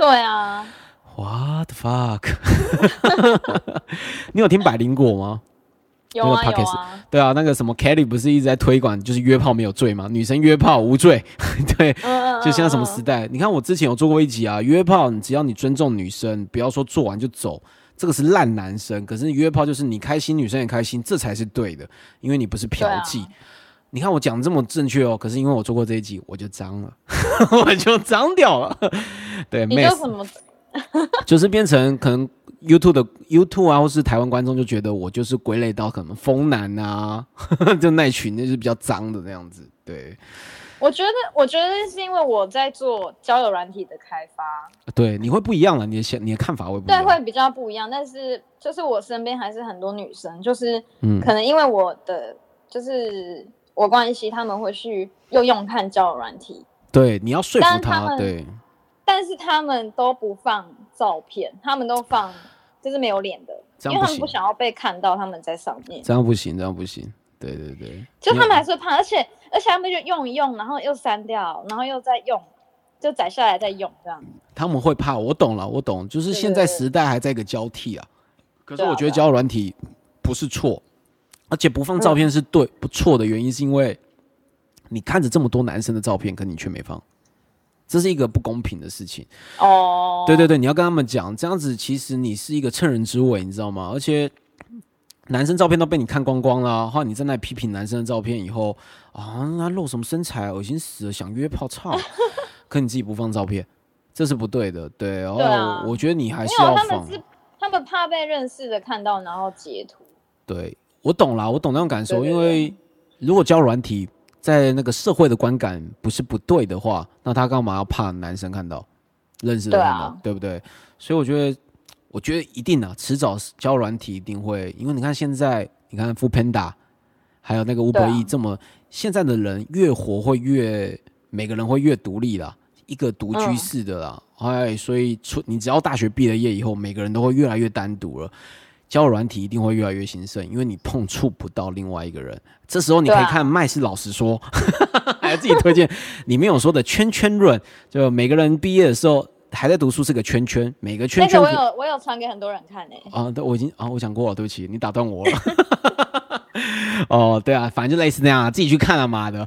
对啊，What the fuck？你有听百灵果吗？有啊那个有啊，对啊，那个什么 Kelly 不是一直在推广，就是约炮没有罪吗？女生约炮无罪，对，就现在什么嗯时代？你看我之前有做过一集啊，约炮，你只要你尊重女生，不要说做完就走，这个是烂男生。可是约炮就是你开心，女生也开心，这才是对的，因为你不是嫖妓。你看我讲这么正确哦，可是因为我做过这一集，我就脏了，我就脏掉了。对，你妹就什么就是变成可能 YouTube 的 YouTube 啊，或是台湾观众就觉得我就是归类到可能风男啊，就那群就是比较脏的那样子。对，我觉得，我觉得是因为我在做交友软体的开发，对，你会不一样了，你的想你的看法会不一对，会比较不一样。但是就是我身边还是很多女生，就是嗯可能因为我的就是我关系，他们会去又用看交友软体，对，你要说服他，们对，但是他们都不放照片，他们都放就是没有脸的，因为他们不想要被看到他们在上面，这样不行，这样不行。对对对，就他们你还是会怕，而且而且他们就用一用，然后又删掉，然后又再用，就载下来再用这样。他们会怕，我懂了，我懂，就是对现在对对。时代还在一个交替啊。可是我觉得交友软体不是错，而且不放照片是对、不错的原因，是因为你看着这么多男生的照片，可你却没放，这是一个不公平的事情。哦，对对对，你要跟他们讲，这样子其实你是一个趁人之危，你知道吗？而且男生照片都被你看光光了，然后你在那里批评男生的照片以后啊，那露什么身材，恶心死了，想约炮操，可你自己不放照片，这是不对的。对，然后啊我觉得你还，是要放。他们是他们怕被认识的看到，然后截图。对我懂啦，我懂那种感受，因为如果教软体在那个社会的观感不是不对的话，那他干嘛要怕男生看到、认识的对看到，啊对不对？所以我觉得，我觉得一定啊，迟早交友软体一定会，因为你看现在，你看 f o o Panda，还有那个 Uber 对啊 E 这么，现在的人越活会越，每个人会越独立啦，一个独居嗯式的啦，哎，所以出你只要大学毕了业以后，每个人都会越来越单独了。交友软体一定会越来越兴盛，因为你碰触不到另外一个人。这时候你可以看麦是老实说，还有自己推荐里面有说的圈圈论，就每个人毕业的时候还在读书是个圈圈，每个圈那圈个我有我有传给很多人看诶、啊，对，我已经啊，我讲过了，对不起，你打断我了。哦，对啊，反正就类似那样啊，自己去看啊，妈的。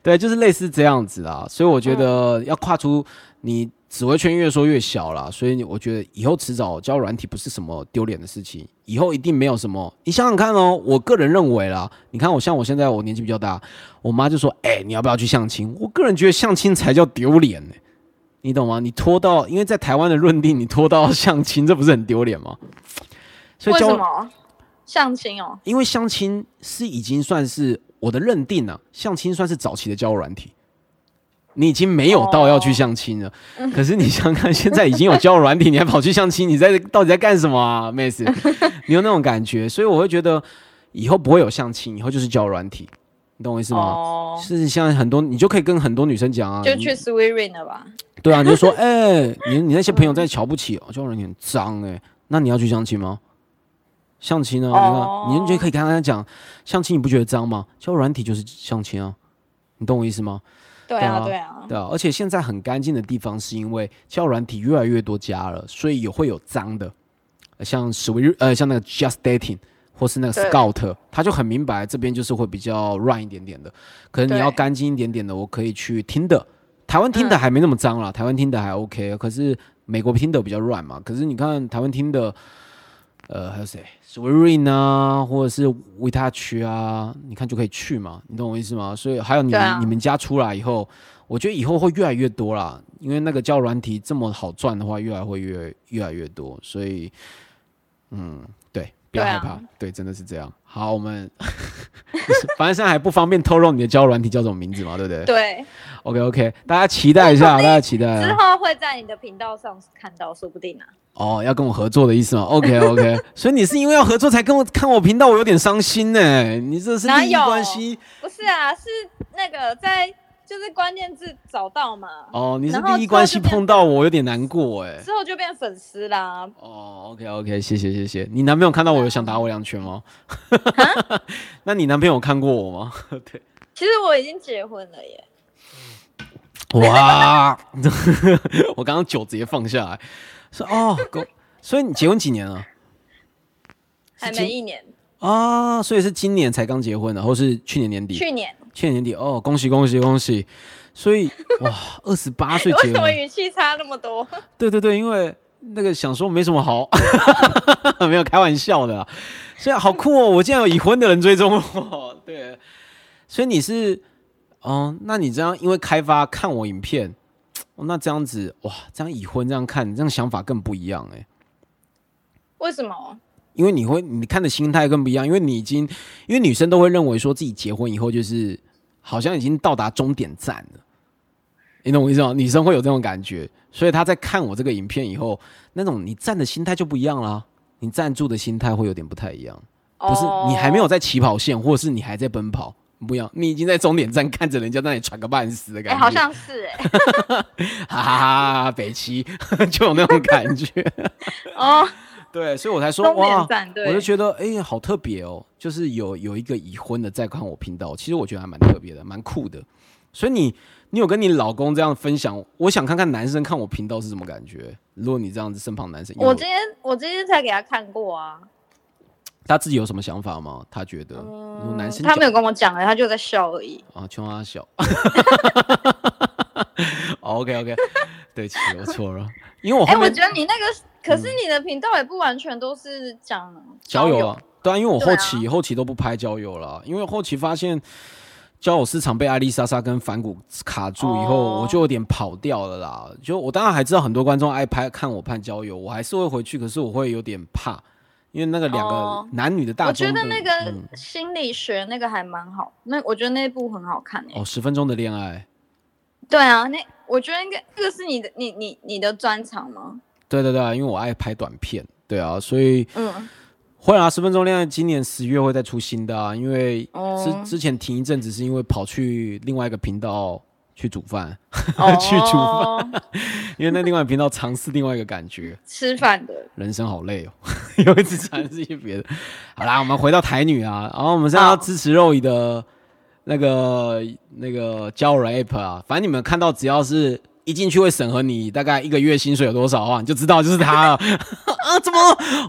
对，就是类似这样子啊，所以我觉得要跨出你紫微圈越说越小了，所以我觉得以后迟早交友软体不是什么丢脸的事情，以后一定没有什么。你想想看哦，我个人认为啦，你看我像我现在我年纪比较大，我妈就说，哎、你要不要去相亲？我个人觉得相亲才叫丢脸呢。你懂吗？你拖到，因为在台湾的论定，你拖到相亲，这不是很丢脸吗？所以为什么相亲哦？因为相亲是已经算是我的认定了，相亲算是早期的交友软体，你已经没有到要去相亲了。可是你想想看，现在已经有交友软体，你还跑去相亲，你在到底在干什么啊，妹子？你有那种感觉，所以我会觉得以后不会有相亲，以后就是交友软体，你懂我意思吗？哦，是像很多，你就可以跟很多女生讲啊，就去 Sweet Ring 了吧？对啊，你就说，哎、你你那些朋友在瞧不起，哦，交友软体很脏哎、那你要去相亲吗？相亲呢？哦你看，你就可以跟他讲，相亲你不觉得脏吗？交友软体就是相亲啊，你懂我意思吗？对啊，对对啊，对啊，而且现在很干净的地方，是因为教软体越来越多家了，所以也会有脏的，呃像 Sweet 呃，像那个 Just Dating 或是那个 Scout，他就很明白这边就是会比较乱一点点的，可能你要干净一点点的，我可以去听的。台湾听的嗯还没那么脏啦，台湾听的还 OK，可是美国听的比较乱嘛。可是你看台湾听的，呃，还有谁？S w e r i n 啊，或者是 vitach 啊，你看就可以去嘛，你懂我意思吗？所以还有你你们家出来以后，我觉得以后会越来越多啦，因为那个叫软体这么好赚的话，越来会越越来越多，所以嗯，对，不要害怕，对，真的是这样。好，我们 反正现在还不方便透露你的交友软体叫什么名字嘛，对不对？对，OK OK，大家期待一下，大家期待之啊。后会在你的频道上看到，说不定啊。哦，要跟我合作的意思吗？OK OK，所以你是因为要合作才跟我看我频道，我有点伤心呢。你这是利益关系不是啊，是那个在就是关键字找到嘛，哦，你是然后利益关系碰到我，有点难过哎。之后就变粉丝啦。哦，OK OK，谢谢谢谢。你男朋友看到我有想打我两拳吗？那你男朋友有看过我吗？对，其实我已经结婚了耶，哇，我刚刚酒直接放下来，说哦，所以你结婚几年了？还今没一年，啊，所以是今年才刚结婚的，或是去年年底？去年。去年年底哦，恭喜恭喜恭喜！所以哇，二十八 岁为什么结婚，语气差那么多？对对对，因为那个想说没什么好，没有开玩笑的、啊，所以好酷哦！我竟然有已婚的人追踪我，对，所以你是，哦，那你这样因为开发看我影片，哦、那这样子哇，这样已婚这样看，这样想法更不一样哎。为什么？因为你会你看的心态更不一样，因为你已经，因为女生都会认为说自己结婚以后就是好像已经到达终点站了，你懂我意思吗？女生会有这种感觉，所以她在看我这个影片以后，那种你站的心态就不一样了，你站住的心态会有点不太一样，不是、哦。你还没有在起跑线，或者是你还在奔跑，不一样，你已经在终点站看着人家在那里喘个半死的哎、感觉，好像是哎、哈哈哈，北七 就有那种感觉。哦，对，所以我才说哇我就觉得哎、好特别哦，就是有有一个已婚的在看我频道，其实我觉得还蛮特别的，蛮酷的。所以你你有跟你老公这样分享，我想看看男生看我频道是什么感觉。如果你这样子身旁男生，有我今天我今天才给他看过啊，他自己有什么想法吗？他觉得，嗯男生嗯他没有跟我讲哎，他就在笑而已。啊，穷他笑，OK OK，对不起，我错了，因为我哎、我觉得你那个，可是你的频道也不完全都是讲交友啊，对啊，因为我后期、后期都不拍交友了，因为后期发现交友市场被艾丽莎莎跟反骨卡住以后，哦。我就有点跑掉了啦。就我当然还知道很多观众爱拍看我拍交友，我还是会回去，可是我会有点怕，因为那个两个哦。男女的大我觉得那个嗯。心理学那个还蛮好，那我觉得那部很好看诶、哦十分钟的恋爱，对啊，那我觉得应该这个是你的你你你的专长吗？对对对啊，因为我爱拍短片，对啊，所以嗯，会啊，十分钟恋爱今年十月会再出新的啊，因为哦。之之前停一阵子是因为跑去另外一个频道去煮饭，哦。去煮饭，因为那另外一个频道尝试另外一个感觉，吃饭的，人生好累哦，有一直尝试一些别的。好啦，我们回到台女啊，然后我们现在要支持肉姨的那个那个交友软 app 啊，反正你们看到只要是。一进去会审核你大概一个月薪水有多少啊，你就知道就是他了 啊！怎么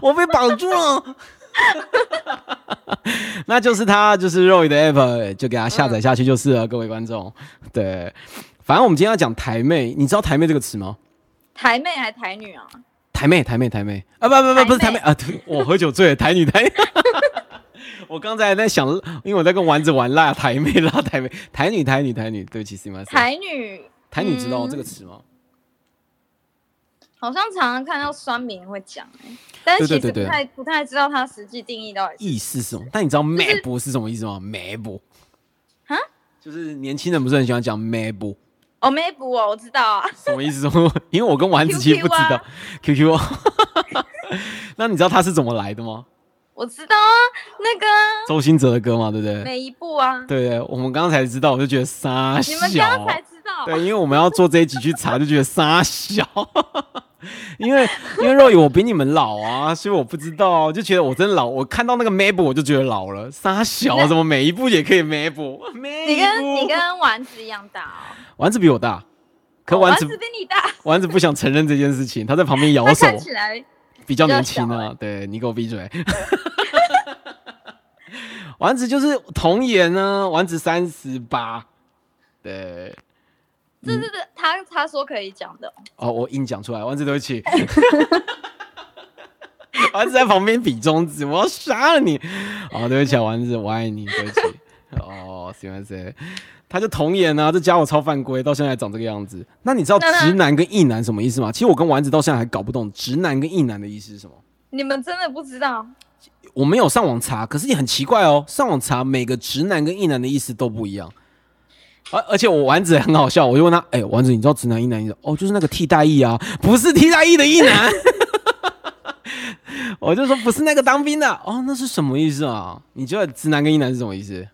我被绑住了？那就是他，就是 Roy 的 app，就给他下载下去就是了，各位观众。对，反正我们今天要讲台妹，你知道台妹这个词吗？台妹还台女啊？台妹，台妹，台妹啊！不不不，不是台台妹妹啊！对我喝酒醉了，台女台。我刚才在想，因为我在跟丸子玩辣台妹，辣台妹，台女，台女，台女。对不起，是吗？台女台女知道嗯这个词吗？好像常常看到酸民会讲哎、但是其实不太不太知道它实际定义到底是意思是什么？但你知道 map 是什么意思吗？map 哈就是年轻人不是很喜欢讲 map 哦没补哦，我知道啊，什么意思？因为我跟丸子其实不知道 QQ 啊。那你知道它是怎么来的吗？我知道啊，那个啊周兴哲的歌嘛，对不对？每一步啊，对对，我们刚刚才知道，我就觉得傻你们。刚刚才知道，对，因为我们要做这一集去查，就觉得傻小。因为因为若雨我比你们老啊，所以我不知道，我就觉得我真老。我看到那个 map 我就觉得老了，傻小怎么每一步也可以 map？你跟你跟丸子一样大哦，丸子比我大，可哦丸子、丸子比你大，丸子不想承认这件事情，他在旁边摇手，看起来比较年轻啊。对你给我闭嘴。丸子就是童颜呢，丸子三十八，对，这是他他说可以讲的哦，哦，我硬讲出来，丸子对不起。丸子在旁边比中指，我要杀了你！哦，对不起啊，丸子，我爱你，对不起。哦，行吧行，他就童颜啊，这家伙超犯规，到现在还长这个样子。那你知道直男跟异男什么意思吗？其实我跟丸子到现在还搞不懂直男跟异男的意思是什么。你们真的不知道？我没有上网查，可是也很奇怪哦，上网查每个直男跟异男的意思都不一样。而而且我丸子很好笑，我就问他，哎、丸子，你知道直男一男意思？哦，就是那个替代役啊，不是替代役的一男。我就说不是那个当兵的哦，那是什么意思啊？你觉得直男跟一男是什么意思？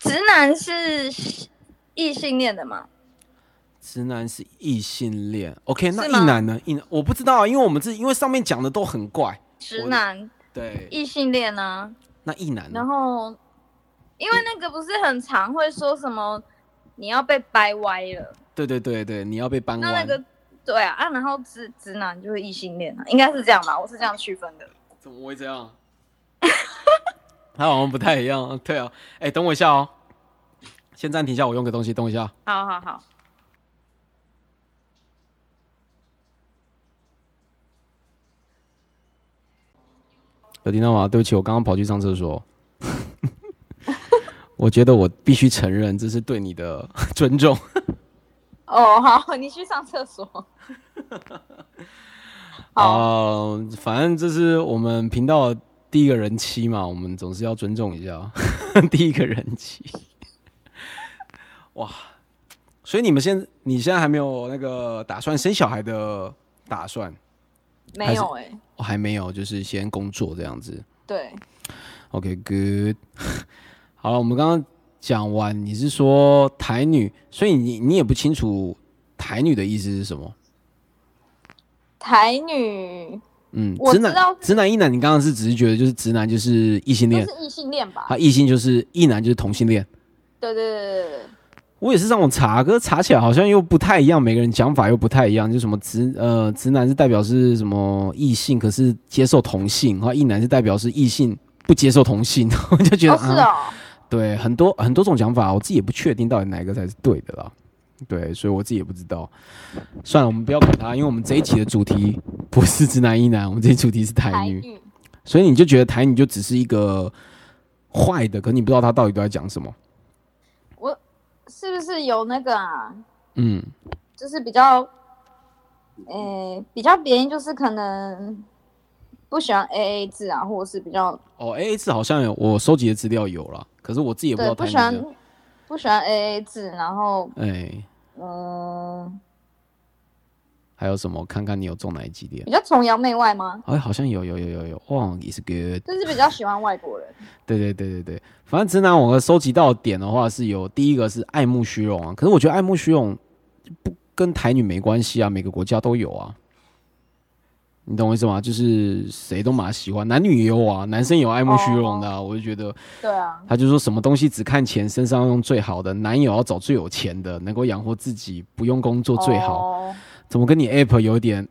直男是异性恋的吗？直男是异性恋，OK？那是吗异男呢？一男我不知道啊，因为我们这因为上面讲的都很怪。直男对，异性恋呢，那一男呢然？后因为那个不是很常会说什么你要被掰歪了，对对对对，你要被掰弯。那那个对啊啊，然后直直男就是异性恋啊，应该是这样吧？我是这样区分的。怎么会这样？他好像不太一样。对啊，哎、等我一下哦，先暂停一下，我用个东西，等我一下。好好好，有听到吗？对不起，我刚刚跑去上厕所。我觉得我必须承认，这是对你的 尊重。哦好，你去上厕所。哦，呃，反正这是我们频道第一个人妻嘛，我们总是要尊重一下第一个人妻。哇，所以你们现你现在还没有那个打算生小孩的打算？没有哎、我、还没有，就是先工作这样子。对，OK，good、好了，我们刚刚讲完，你是说台女，所以你你也不清楚台女的意思是什么？台女嗯，直男我知道直男一男，你刚刚是只是觉得就是直男就是异性恋，是异性恋吧？他异性就是一男就是同性恋。对对对对对，我也是上网查，可是查起来好像又不太一样，每个人讲法又不太一样。就什么直呃直男是代表是什么异性，可是接受同性，然后异男是代表是异性不接受同性，我就觉得、哦是啊，哦，对，很多很多种讲法，我自己也不确定到底哪一个才是对的啦。对，所以我自己也不知道。算了，我们不要管他，因为我们这一期的主题不是直男一男，我们这一主题是台女，所以你就觉得台女就只是一个坏的，可你不知道他到底都在讲什么。我是不是有那个啊？嗯，就是比较，呃，比较别人就是可能不喜欢 A A 制啊，或者是比较哦，A A 制好像有我收集的资料有了，可是我自己也不知道对不喜欢台女的。不喜欢 A A 制，然后哎，嗯、还有什么？看看你有中哪一几点比？较崇洋媚外吗？哎，好像有有有有有，哇，也是 good。就是比较喜欢外国人。对对对对对，反正直男我收集到的点的话是有第一个是爱慕虚荣啊，可是我觉得爱慕虚荣不跟台女没关系啊，每个国家都有啊。你懂我意思吗？就是谁都蛮喜欢，男女也有啊，男生有爱慕虚荣的、啊，我就觉得对啊，他就说什么东西只看钱，身上要用最好的，男友要找最有钱的，能够养活自己，不用工作最好。哦怎么跟你 app 有点，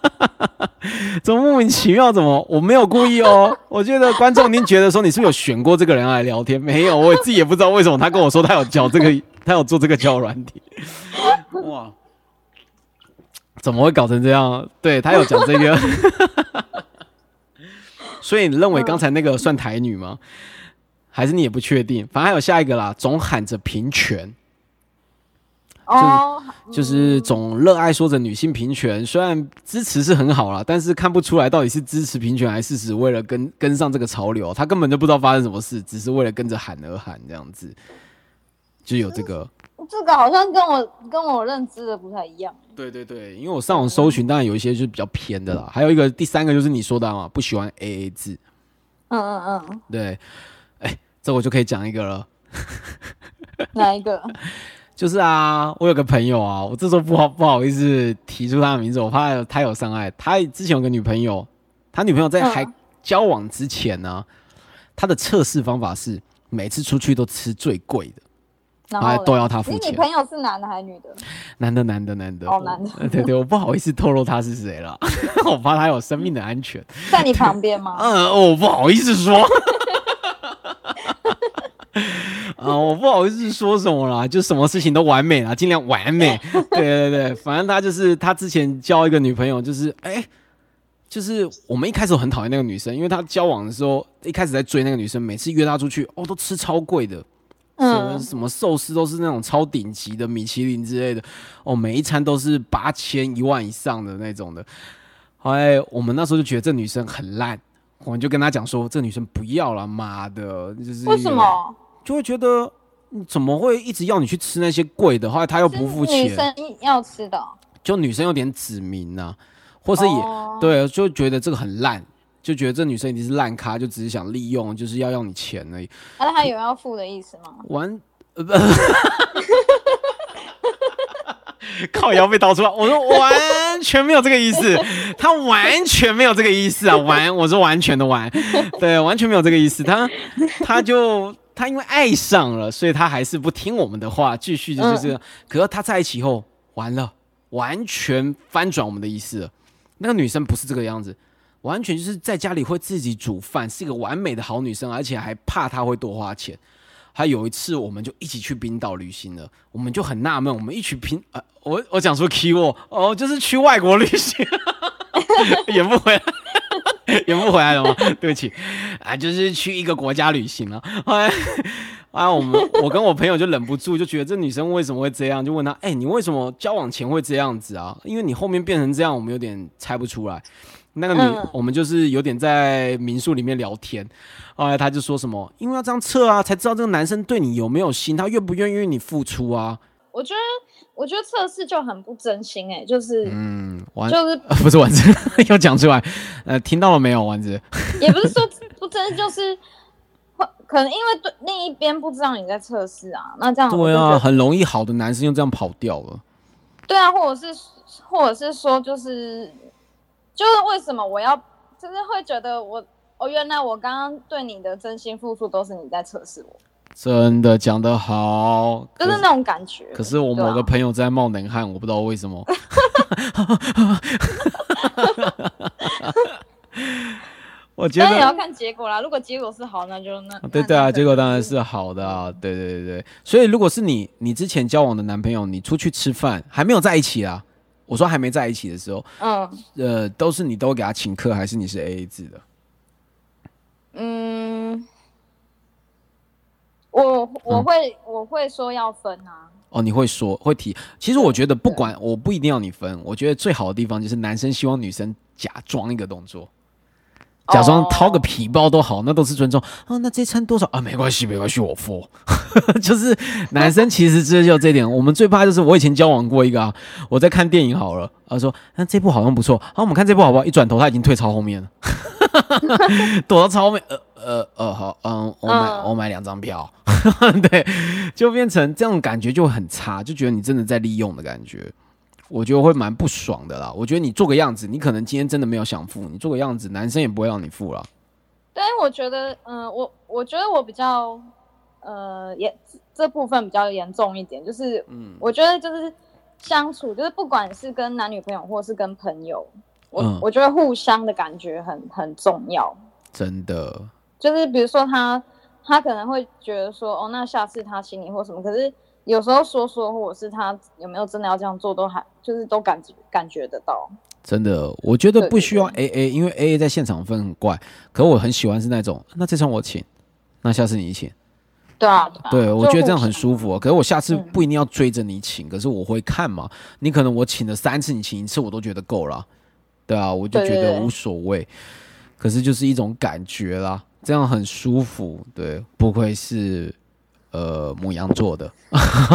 怎么莫名其妙？怎么我没有故意哦？我觉得观众您觉得说你是不是有选过这个人来聊天？没有，我自己也不知道为什么他跟我说他有教这个，他有做这个教软体。哇，怎么会搞成这样？对他有讲这个，所以你认为刚才那个算台女吗？还是你也不确定？反正还有下一个啦，总喊着平权。哦，就是总热爱说着女性平权，虽然支持是很好啦，但是看不出来到底是支持平权还是只为了跟跟上这个潮流。他根本就不知道发生什么事，只是为了跟着喊而喊这样子，就有这个。这个好像跟我跟我认知的不太一样。对对对，因为我上网搜寻，当然有一些就是比较偏的啦。还有一个第三个就是你说的嘛，不喜欢 A A 制。嗯嗯嗯，对，哎，这我就可以讲一个了。哪一个？就是啊，我有个朋友啊，我这时候不好不好意思提出他的名字，我怕他有伤害。他之前有个女朋友，他女朋友在还嗯交往之前呢、他的测试方法是每次出去都吃最贵的，然后都要他付钱你女。朋友是男的还是女的？男的，男的，男的。哦男的我 对对，我不好意思透露他是谁了，我怕他有生命的安全。在你旁边吗？嗯，我不好意思说。啊，我不好意思说什么啦，就什么事情都完美啦，尽量完美。对对对，反正他就是他之前交一个女朋友，就是哎、就是我们一开始很讨厌那个女生，因为他交往的时候一开始在追那个女生，每次约她出去哦都吃超贵的，嗯，什么寿司都是那种超顶级的米其林之类的，哦，每一餐都是八千一万以上的那种的。后来我们那时候就觉得这女生很烂，我们就跟她讲说，这女生不要了，妈的，就是为什么？就会觉得嗯怎么会一直要你去吃那些贵的，后来她又不付钱女钱，生要吃的哦。就女生有点指明呐、或是也、哦对，就觉得这个很烂。就觉得这女生一定是烂咖，就只是想利用，就是要要你钱而已。那他有要付的意思吗？完，呃不，靠腰被刀出来，我说完全没有这个意思，他完全没有这个意思啊，完，我说完全的完，对，完全没有这个意思，他他就他因为爱上了，所以他还是不听我们的话，继续就是这样。可是他在一起后，完了，完全翻转我们的意思了。那个女生不是这个样子，完全就是在家里会自己煮饭，是一个完美的好女生，而且还怕他会多花钱。还有一次，我们就一起去冰岛旅行了，我们就很纳闷，我们一起拼呃，我 我讲出 key word 哦，就是去外国旅行，也不回来，也不回来了吗？对不起，啊，就是去一个国家旅行了。后来啊，我们我跟我朋友就忍不住就觉得这女生为什么会这样，就问她，哎、你为什么交往前会这样子啊？因为你后面变成这样，我们有点猜不出来。那个女，嗯我们就是有点在民宿里面聊天，后来他就说什么，因为要这样测啊，才知道这个男生对你有没有心，他愿不愿意为你付出啊。我觉得，我觉得测试就很不真心哎、就是、嗯，丸就是呃不是丸子，又讲出来，呃，听到了没有，丸子？也不是说不真，就是会可能因为对另一边不知道你在测试啊，那这样对啊，很容易好的男生就这样跑掉了。对啊，或者是或者是说就是就是为什么我要就是会觉得我哦原来我刚刚对你的真心付出都是你在测试我，真的讲得好，可就是那种感觉。可是我某个朋友在冒冷汗，我不知道为什么。我觉得。但也要看结果啦。如果结果是好，那就那对对啊，结果当然是好的啊，对对对对。所以如果是你，你之前交往的男朋友，你出去吃饭还没有在一起啊？我说还没在一起的时候，嗯呃，都是你都给他请客，还是你是 A A 制的？嗯，我我会、我会说要分啊。哦，你会说会提。其实我觉得不管，我不一定要你分。我觉得最好的地方就是男生希望女生假装一个动作，假装掏个皮包都好，那都是尊重啊。那这餐多少啊？没关系，没关系，我付。就 是男生其实这就这点，我们最怕就是我以前交往过一个啊，我在看电影好了，他说那这部好像不错，好，我们看这部好不好？一转头他已经退超后面了，躲到超后面，呃呃呃，好，嗯，我买嗯我买两张票，对，就变成这种感觉就很差，就觉得你真的在利用的感觉。我觉得会蛮不爽的啦。我觉得你做个样子，你可能今天真的没有想付，你做个样子，男生也不会让你付了。但我觉得，嗯、我我觉得我比较，呃，严这部分比较严重一点，就是，嗯我觉得就是相处，就是不管是跟男女朋友或是跟朋友，我、嗯我觉得互相的感觉很很重要。真的，就是比如说他他可能会觉得说，哦，那下次他请你或什么，可是有时候说说，或者是他有没有真的要这样做，都还就是都感觉感觉得到。真的，我觉得不需要 A A，因为 A A 在现场分很怪。可我很喜欢是那种，那这场我请，那下次你请。对啊，对我觉得这样很舒服、哦。可是我下次嗯不一定要追着你请，可是我会看嘛。你可能我请了三次，你请一次我都觉得够了，对啊，我就觉得无所谓。可是就是一种感觉啦，这样很舒服。对，不愧是呃母羊座的，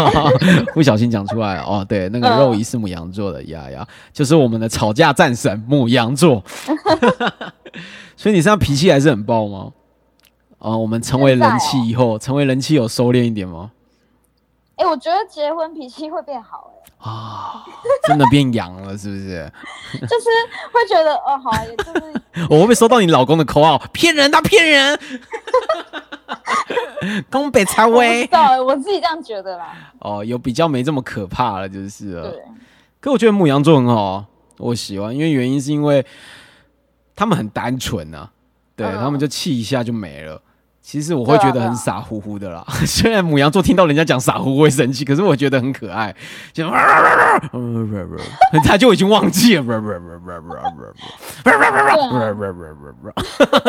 不小心讲出来了哦。对，那个嗯肉姨是母羊座的呀呀，就是我们的吵架战神母羊座。所以你现在脾气还是很爆吗？啊、我们成为人气以后，成为人气有收敛一点吗？哎、我觉得结婚脾气会变好、哎啊，真的变阳了，是不是？哎，就是会觉得哦，好啊，也就是 我会不会收到你老公的口号？骗人，他骗人！东北才我不知威道欸，我自己这样觉得啦。哦，有比较没这么可怕了，就是了。对，可我觉得牧羊座很好啊，我喜欢，因为原因是因为他们很单纯啊，对、嗯他们就气一下就没了。其实我会觉得很傻乎乎的啦，虽然母羊座听到人家讲傻乎乎会生气，可是我觉得很可爱，就 他就已经忘记了，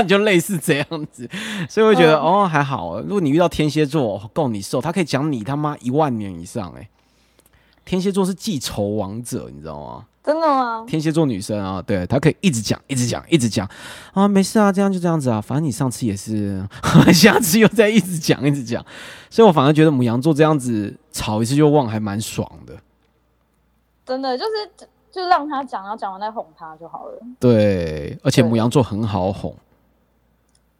就类似这样子，所以我觉得、嗯哦还好。如果你遇到天蝎座，够你受，他可以讲你他妈一万年以上哎、天蝎座是记仇王者，你知道吗？真的吗？天蝎座女生啊，对她可以一直讲，一直讲，一直讲啊，没事啊，这样就这样子啊，反正你上次也是，下次又在一直讲，一直讲，所以我反而觉得母羊座这样子吵一次就忘，还蛮爽的。真的就是就让他讲，然后讲完再哄他就好了。对，而且母羊座很好哄。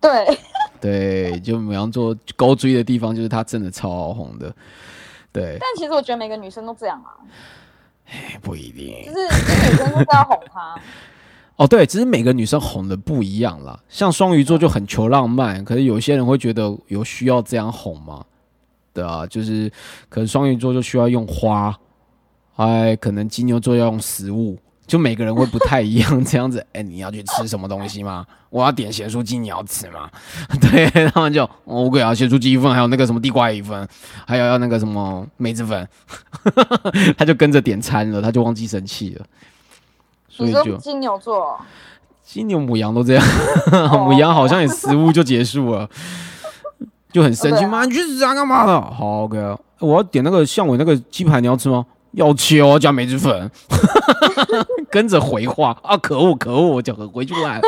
对，对，就母羊座勾追的地方，就是他真的超好哄的。对，但其实我觉得每个女生都这样啊，不一定就是就是女生就是要哄他。哦。对，只是每个女生哄的不一样啦。像双鱼座就很求浪漫，可是有些人会觉得有需要这样哄吗？对啊，就是可能双鱼座就需要用花，哎，可能金牛座要用食物，就每个人会不太一样。这样子，哎，你要去吃什么东西吗？我要点咸酥鸡，你要吃吗？对，他们就哦我给要咸酥鸡一份，还有那个什么地瓜一份，还有要那个什么梅子粉，他就跟着点餐了，他就忘记生气了，所你以就金牛座，金牛、母羊都这样，哦母羊好像也食物就结束了，就很生气。妈，你去死啊，干嘛的？好，OK，啊我要点那个像我那个鸡排，你要吃吗？要切哦，加梅子粉，跟着回话啊！可恶，可恶，我就回去来了。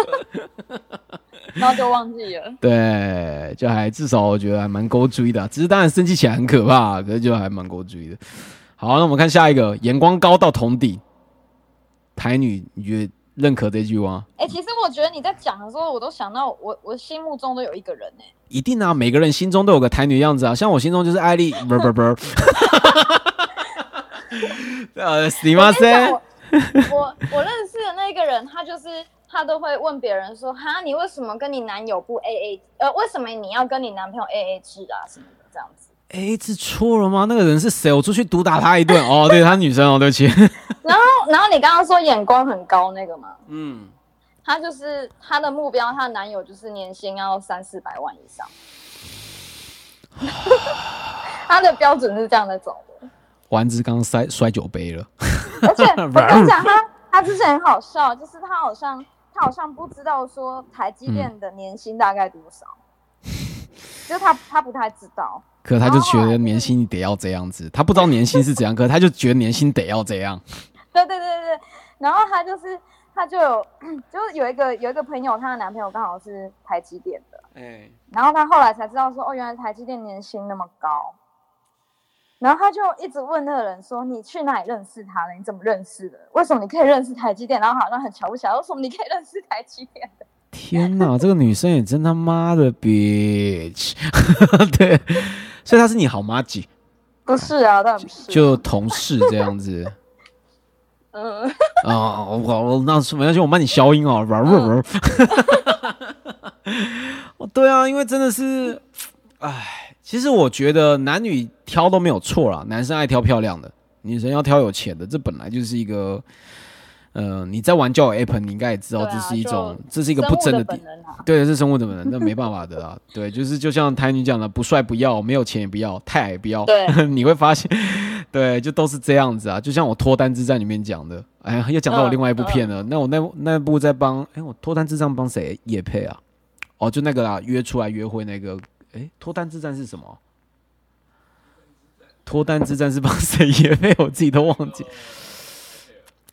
然后就忘记了。对，就还至少我觉得还蛮勾追的啊、只是当然生气起来很可怕，可是就还蛮勾追的。好，那我们看下一个，眼光高到同底，台女，你觉得认可这句吗？哎、其实我觉得你在讲的时候，我都想到我我心目中都有一个人哎、一定啊，每个人心中都有个台女样子啊，像我心中就是艾丽，不不不，呃，すみま我跟你讲せん我我我认识的那个人，他就是他都会问别人说：“哈，你为什么跟你男友不 A A？呃，为什么你要跟你男朋友 A A 制啊？什么的这样子。哎，这错了吗？那个人是谁？我出去毒打他一顿。哦，对，她女生哦，对不起。然后然后你刚刚说眼光很高那个嘛，嗯， 她就是她的目标，她的男友就是年薪要三四百万以上。她的标准是这样在走的， 丸子刚刚摔摔酒杯了，而且 我跟你讲，他他之前很好笑，就是他好像他好像不知道说台积电的年薪大概多少，就是她她不太知道。可他就觉得年薪得要这样子，他不知道年薪是怎样，可他就觉得年薪得要这样。对对对对，然后他就是他就有 就是有一个有一个朋友，她的男朋友刚好是台积电的，哎，然后她后来才知道说，哦，原来台积电年薪那么高。然后他就一直问那个人说：“你去哪里认识他的？你怎么认识的？为什么你可以认识台积电？然后好像很瞧不起他，为什么你可以认识台积电的？” 天哪，这个女生也真他妈的 bitch，对，所以她是你好妈姐，不是啊，当然不是。就同事这样子。嗯，啊，我我那没关系，我帮你消音哦。哦，对啊，因为真的是，哎，其实我觉得男女挑都没有错啦，男生爱挑漂亮的，女生要挑有钱的，这本来就是一个，呃，你在玩交友 app，你应该也知道，这是一种，就这是一个不争的点。对，是生物的本能，那没办法的啦。对，就是就像台女讲的，不帅不要，没有钱也不要，太矮不要。对 你会发现，对，就都是这样子啊。就像我脱单之战里面讲的，哎呀，又讲到我嗯另外一部片了。那我那那部在帮，哎，我脱单之战帮谁叶配啊？哦，就那个啦，约出来约会那个，哎，脱单之战是什么？脱单之战是帮谁夜配？我自己都忘记。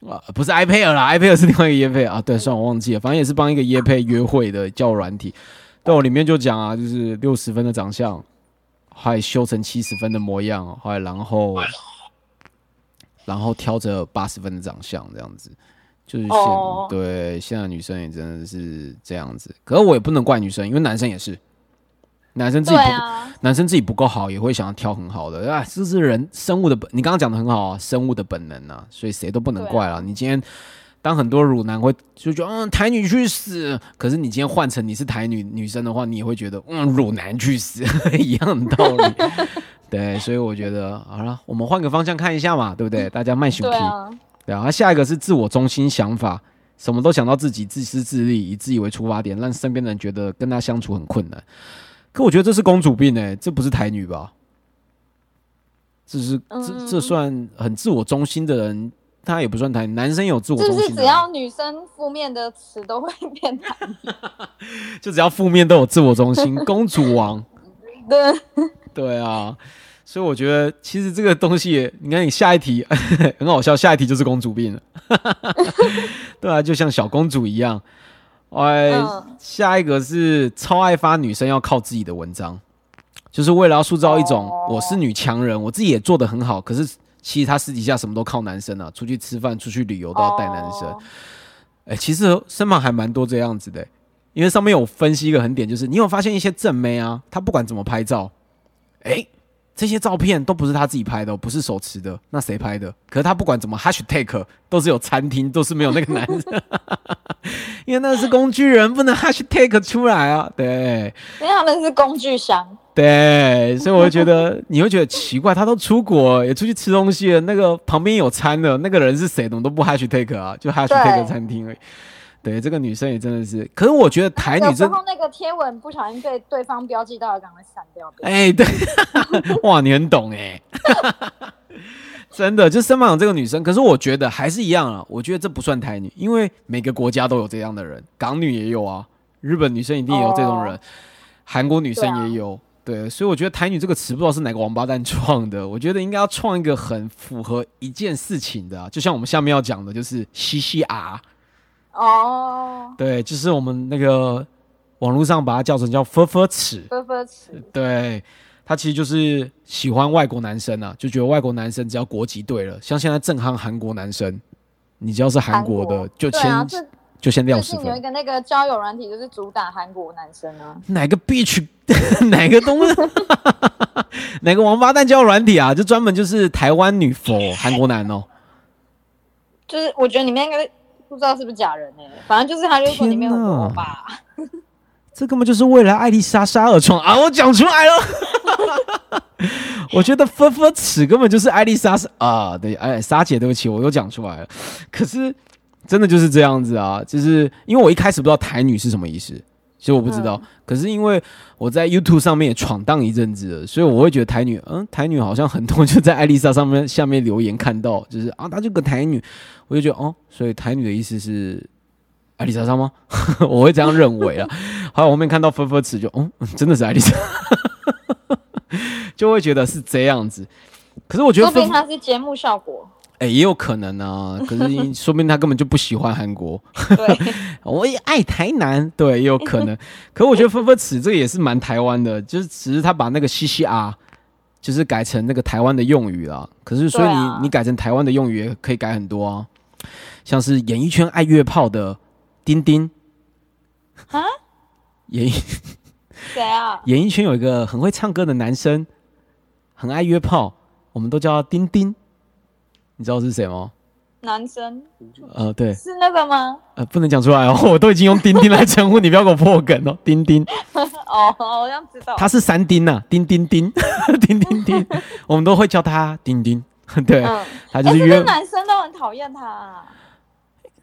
啊，不是 iPad 啦，iPad 是另外一个椰配啊。对，算我忘记了，反正也是帮一个椰配约会的交友软体。但我里面就讲啊，就是六十分的长相，还修成七十分的模样，还然后然后挑着八十分的长相这样子。就是现、哦对现在女生也真的是这样子，可是我也不能怪女生，因为男生也是，男生自己不、啊，男生自己不够好，也会想要挑很好的啊，这是人生物的本。你刚刚讲的很好啊，生物的本能啊，所以谁都不能怪了。啊你今天当很多乳男会就觉得嗯台女去死，可是你今天换成你是台女女生的话，你也会觉得嗯乳男去死，一样的道理。对，所以我觉得好了，我们换个方向看一下嘛，对不对？大家卖熊皮。对啊，对啊，下一个是自我中心想法，什么都想到自己，自私自利，以自己为出发点，让身边的人觉得跟他相处很困难。可我觉得这是公主病哎、这不是台女吧？这是这嗯这算很自我中心的人，他也不算台女。男生有自我中心就是，只要女生负面的词都会变台？就只要负面都有自我中心，公主王。对，对啊，所以我觉得其实这个东西，你看你下一题 很好笑，下一题就是公主病了，对啊，就像小公主一样。哎，嗯。下一个是超爱发女生要靠自己的文章，就是为了要塑造一种哦。我是女强人，我自己也做得很好，可是其实她私底下什么都靠男生啊，出去吃饭、出去旅游都要带男生。哦。哎、其实身旁还蛮多这样子的、因为上面有分析一个很点，就是你有发现一些正妹啊，她不管怎么拍照，哎、这些照片都不是他自己拍的哦，不是手持的，那谁拍的？可是他不管怎么 hashtag 都是有餐厅，都是没有那个男人，因为那是工具人，不能 hashtag 出来啊。对因为他们是工具箱。对，所以我会觉得你会觉得奇怪，他都出国也出去吃东西了，那个旁边有餐的那个人是谁？怎么都不 hashtag 啊？就 hashtag 对餐厅而已。对，这个女生也真的是，可是我觉得台女真，然后那个贴文不小心被对方标记到了，赶快删掉。哎、对，哇，你很懂哎、真的，就身旁有这个女生，可是我觉得还是一样啊，我觉得这不算台女，因为每个国家都有这样的人，港女也有啊，日本女生一定也有这种人，哦韩国女生也有。对，所以我觉得台女这个词不知道是哪个王八蛋创的，我觉得应该要创一个很符合一件事情的、啊，就像我们下面要讲的，就是西西啊，哦，对，就是我们那个网络上把它叫成叫“分分尺”，分分词。对，他其实就是喜欢外国男生啊，就觉得外国男生只要国籍对了，像现在正夯韩国男生，你只要是韩国的，就先、啊，就先撂十分。有一个那个交友软体，就是主打韩国男生啊。哪个 bitch，哪个东，哪个王八蛋交友软体啊？就专门就是台湾女佛韩国男哦。就是我觉得里面应该不知道是不是假人呢、反正就是他就说里面有很多天哪欧巴，这根本就是为了艾丽莎莎而创啊！我讲出来了，我觉得分分尺根本就是艾丽莎莎啊，对，哎，莎姐，对不起，我又讲出来了。可是真的就是这样子啊，就是因为我一开始不知道台女是什么意思，其实我不知道，可是因为我在 YouTube 上面也闯荡一阵子了，所以我会觉得台女，嗯，台女好像很多就在艾丽莎上面下面留言看到，就是啊，她就个台女，我就觉得哦，所以台女的意思是艾丽莎莎吗？我会这样认为啊。还有后面看到分分词就，哦，真的是艾丽莎，就会觉得是这样子。可是我觉得说不定，它是节目效果。哎、也有可能啊。可是因说不定他根本就不喜欢韩国，对，我也爱台南，对，也有可能。可我觉得分分尺这个也是蛮台湾的，就是只是他把那个 “ccr”，就是改成那个台湾的用语啦。可是所以你、啊你改成台湾的用语也可以改很多啊，像是演艺圈爱约炮的丁丁啊，演艺 谁啊？演艺圈有一个很会唱歌的男生，很爱约炮，我们都叫他丁丁。你知道是谁吗？男生呃，对，是那个吗？呃，不能讲出来哦，我都已经用丁丁来称呼你，不要给我破梗哦，丁丁。哦，好像知道。他是三丁呐、丁丁丁，丁丁丁，我们都会叫他丁丁。对，嗯，他就哎，是约是是，男生都很讨厌他啊？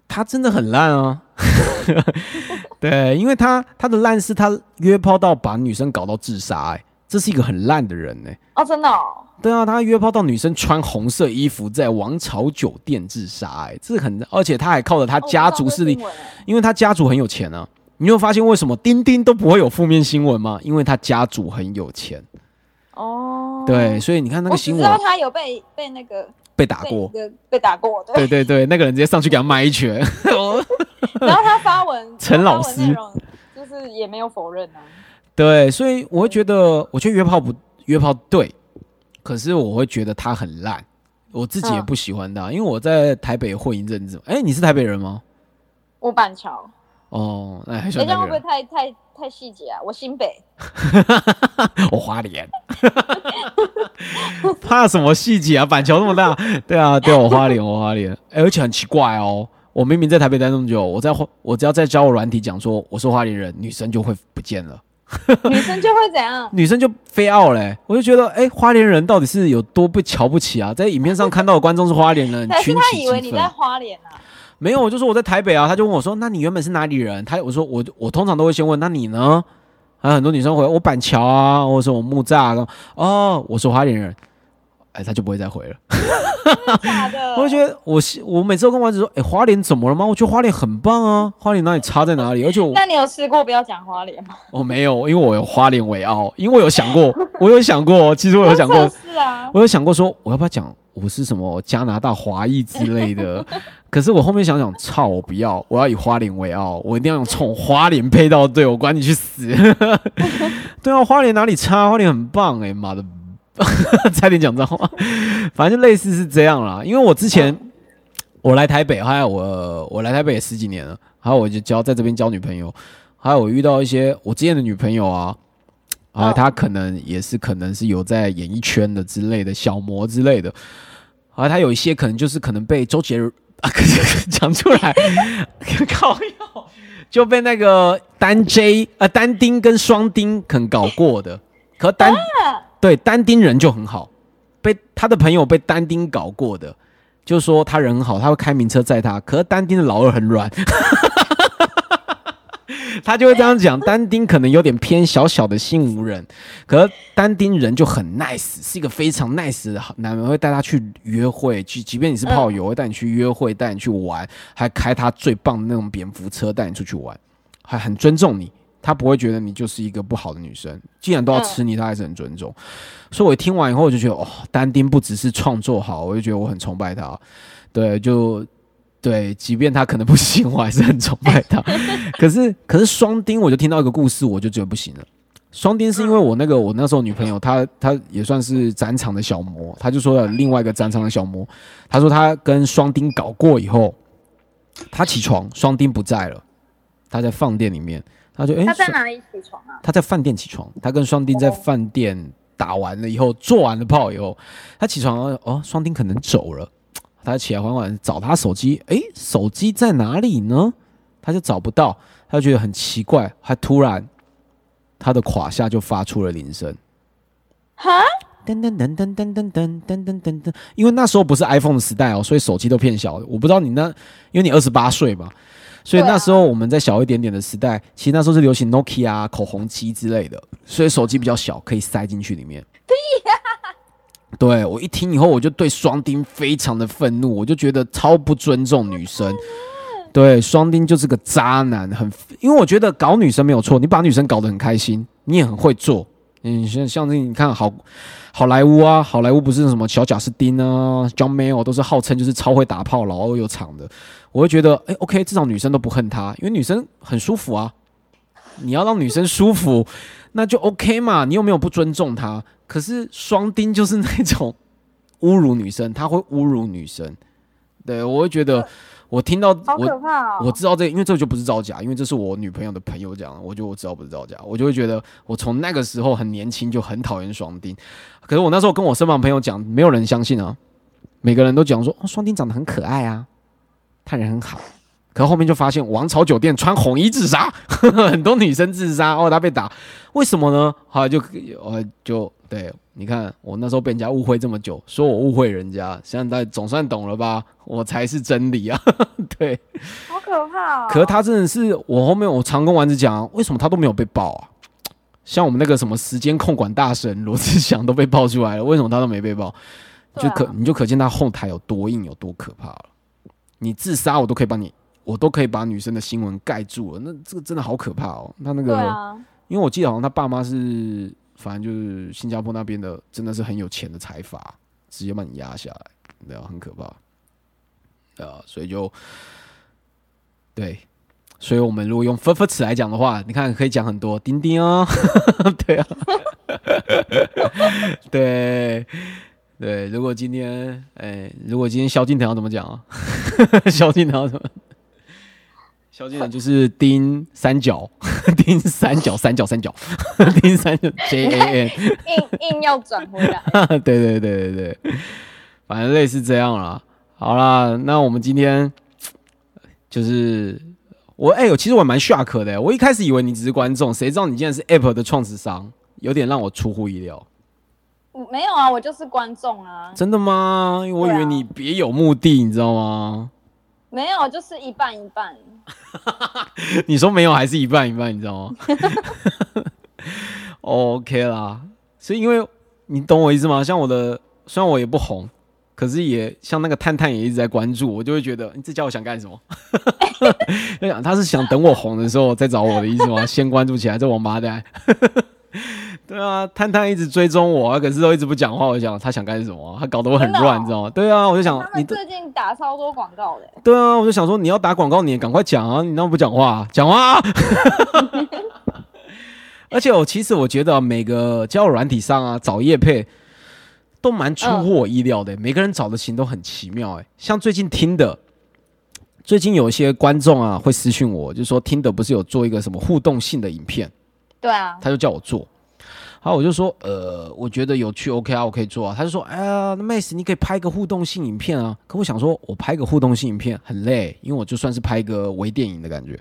他真的很烂啊。对，因为他他的烂是他约炮到把女生搞到自杀、哎，这是一个很烂的人哎、哦，真的哦。对啊，他约炮到女生穿红色衣服在王朝酒店自杀、哎，这很，而且他还靠着他哦家族势力因为他家族很有钱啊。你有发现为什么丁丁都不会有负面新闻吗？因为他家族很有钱。哦，对，，所以你看那个新闻我知道他有被被那个被打过，被打过，对对。对对，那个人直接上去给他骂一拳。然后他发文，陈老师就是也没有否认啊。对，所以我会觉得，我觉得约炮不约炮对，可是我会觉得他很烂，我自己也嗯不喜欢他，因为我在台北混一阵子。哎，你是台北人吗？我板桥，哦，哎，这样会不会。太太太细节啊？我新北，我花莲，怕什么细节啊？板桥那么大，对啊，对我花莲，我花莲。哎，而且很奇怪哦，我明明在台北待那么久，我在花，我只要在教我软体讲说我是花莲人，女生就会不见了。女生就会怎样？女生就飞傲嘞，我就觉得，哎、花莲人到底是有多被瞧不起啊？在影片上看到的观众是花莲人，但是群起他以为你在。花莲啊？没有，我就说我在台北啊，他就问我说，那你原本是哪里人？他我说我我通常都会先问，那你呢？还有很多女生回我板桥啊，或者说我木栅啊，哦，我是花莲人，哎，他就不会再回了。假的？我就觉得我是我每次都跟丸子说，哎、花莲怎么了吗？我觉得花莲很棒啊，花莲哪里差在哪里？而且我那你有试过不要讲花莲吗？我没有，因为我有花莲为傲，因为我有想过，我有想过，其实我有想过，是啊，我有想过说，我要不要讲我是什么加拿大华裔之类的？可是我后面想想，操，我不要，我要以花莲为傲，我一定要用冲花莲配到对，我管你去死！对啊，花莲哪里差？花莲很棒哎、妈的，差点讲脏话，反正就类似是这样啦。因为我之前我来台北，还有我我来台北也十几年了，还有我就交在这边交女朋友，还有我遇到一些我之前的女朋友啊，啊，哦她可能也是可能是有在演艺圈的之类的小模之类的，啊，她有一些可能就是可能被周杰伦 啊，讲出来 靠药就被那个单 J 呃单丁跟双丁肯搞过的，可单、对单丁人就很好，被他的朋友被单丁搞过的。就说他人很好，他会开名车载他，可是单丁的老二很软，他就会这样讲。单丁可能有点偏小小的性无人，可是单丁人就很 nice，是一个非常 nice 的好男人，会带他去约会，去即便你是炮友，会带你去约会，带你去玩，还开他最棒的那种蝙蝠车带你出去玩，还很尊重你。他不会觉得你就是一个不好的女生，既然都要吃你，他还是很尊重。所以我听完以后，我就觉得，哦，丹丁不只是创作好，我就觉得我很崇拜他。对，就对，即便他可能不行，我还是很崇拜他。可是，可是双丁，我就听到一个故事，我就觉得不行了。双丁是因为我那个我那时候女朋友，她她也算是展场的小魔，她就说了另外一个展场的小魔，她说她跟双丁搞过以后，她起床，双丁不在了，她在放电里面，她就哎，双他在哪里起床啊？他在饭店起床，他跟双丁在饭店打完了以后，做完了炮以后，他起床了哦，双丁可能走了，他起来缓缓找他手机，诶，手机在哪里呢？他就找不到，他就觉得很奇怪，他突然他的胯下就发出了铃声，哈，噔噔噔噔噔噔噔噔噔噔噔，因为那时候不是 iPhone 的时代哦，所以手机都偏小的。我不知道你那，因为你二十八岁嘛，所以那时候我们在小一点点的时代，其实那时候是流行 Nokia 啊、口红机之类的，所以手机比较小，可以塞进去里面。对我一听以后，我就对双丁非常的愤怒，我就觉得超不尊重女生。对，双丁就是个渣男，很因为我觉得搞女生没有错，你把女生搞得很开心，你也很会做。嗯，像像这你看好好莱坞啊，好莱坞不是什么小贾斯汀啊、John Mayer 都是号称就是超会打炮、老二有场的。我会觉得，哎、o k 至少女生都不恨他，因为女生很舒服啊。你要让女生舒服，那就 OK 嘛，你又没有不尊重她。可是双丁就是那种侮辱女生，他会侮辱女生。对我会觉得，我听到好可我怕哦！我知道这，因为这个就不是造假，因为这是我女朋友的朋友讲的，我就我知道不是造假，我就会觉得我从那个时候很年轻就很讨厌双丁。可是我那时候跟我身旁朋友讲，没有人相信啊，每个人都讲说哦，双丁长得很可爱啊，他人很好。可后面就发现王朝酒店穿红衣自杀，很多女生自杀哦，他被打，为什么呢？后来就呃就对，你看我那时候被人家误会这么久，说我误会人家，现在总算懂了吧？我才是真理啊，对。好可怕哦！可是他真的是我后面我常跟丸子讲，为什么他都没有被爆啊？像我们那个什么时间控管大神罗志祥都被爆出来了，为什么他都没被爆？就可你就可见他后台有多硬，有多可怕了。你自杀我都可以帮你，我都可以把女生的新闻盖住了，那这个真的好可怕哦。他那个，啊，因为我记得好像他爸妈是，反正就是新加坡那边的，真的是很有钱的财阀，直接把你压下来，对啊，很可怕。对啊，所以就对，所以我们如果用分分词来讲的话，你看可以讲很多丁丁哦，对啊，对对，如果今天哎，如果今天萧敬腾要怎么讲啊？萧敬腾要怎么？萧敬腾就是丁三角，丁三角，三角，三角，丁三角 J A N。硬硬要转回来。对对对对对，反正类似这样啦。好啦，那我们今天就是我哎、呦，其实我蛮 shock 的、我一开始以为你只是观众，谁知道你竟然是 Apple 的创始商，有点让我出乎意料。没有啊，我就是观众啊，真的吗？因为我以为你别有目的，你知道吗？没有，就是一半一半。你说没有还是一半一半，你知道吗？OK 啦，所以因为你懂我意思吗？像我的，虽然我也不红，可是也像那个探探也一直在关注，我就会觉得你这叫我想干什么？就想他是想等我红的时候再找我的意思吗？先关注起来，这王八蛋。对啊，探探一直追踪我，可是都一直不讲话。我想他想干什么啊、他搞得我很乱，你知道吗？对啊，我就想你最近打超多广告的，对啊，我就想说你要打广告，你也赶快讲啊！你那么不讲话、讲话、啊！而且我其实我觉得每个交友软体上啊找叶配都蛮出乎我意料的、每个人找的型都很奇妙哎、像最近听的，最近有一些观众啊会私讯我，就说听的不是有做一个什么互动性的影片，对啊，他就叫我做。好，我就说，呃，我觉得有趣，OK 啊，我可以做啊。他就说，哎呀，那 Max，你可以拍个互动性影片啊。可我想说，我拍个互动性影片很累，因为我就算是拍一个微电影的感觉。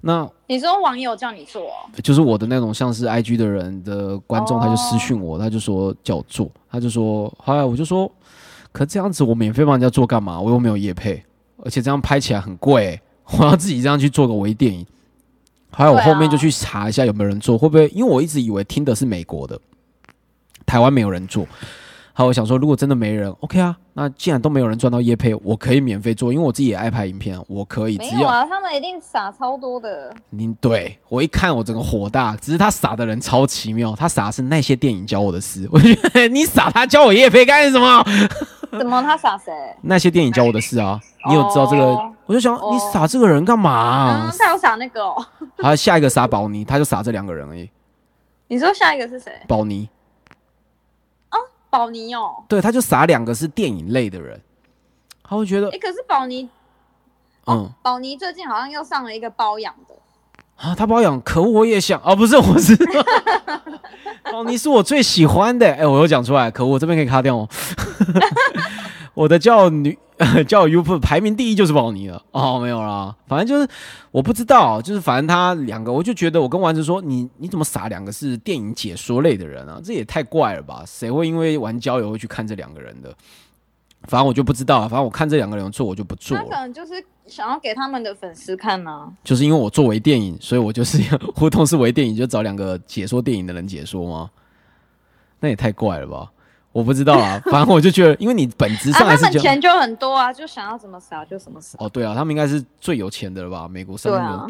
那你说网友叫你做哦，就是我的那种像是 IG 的人的观众，哦他就私讯我，他就说叫我做，他就说，后来我就说，可这样子我免费帮人家做干嘛？我又没有业配，而且这样拍起来很贵欸、我要自己这样去做个微电影。还有我后面就去查一下有没有人做，会不会？因为我一直以为听的是美国的，台湾没有人做。好，我想说，如果真的没人，OK 啊，那既然都没有人赚到叶配，我可以免费做，因为我自己也爱拍影片啊，我可以，没有啊，他们一定撒超多的。你对我一看我整个火大，只是他傻的人超奇妙，他傻的是那些电影教我的事，我觉得你傻，他教我叶配干什么？怎么他撒谁？那些电影教我的事啊，你有知道这个？哦我就想哦你傻这个人干嘛、啊嗯，？他有撒那个哦。还有下一个傻宝妮，他就傻这两个人而已。你说下一个是谁？宝妮，宝妮哦。对，他就傻两个是电影类的人，他会觉得哎，可是宝妮，嗯宝妮最近好像又上了一个包养的。啊，他保养，可恶，我也想啊，不是，我是宝尼 是我最喜欢的，哎、我又讲出来，可恶，我这边可以卡掉哦。我的叫女交友 YouTube 排名第一就是宝妮了。哦，没有啦，反正就是我不知道，就是反正他两个，我就觉得我跟丸子说，你你怎么撒两个是电影解说类的人啊？这也太怪了吧？谁会因为玩交友会去看这两个人的？反正我就不知道啊，反正我看这两个人做，我就不做他可了。能就是想要给他们的粉丝看呢、就是因为我做微电影，所以我就是 互动是微电影，就找两个解说电影的人解说吗？那也太怪了吧！我不知道啊，反正我就觉得，因为你本质啊，上还是钱就很多啊，就想要怎么撒就怎么撒。哦，对啊，他们应该是最有钱的了吧？美国上面的，对啊，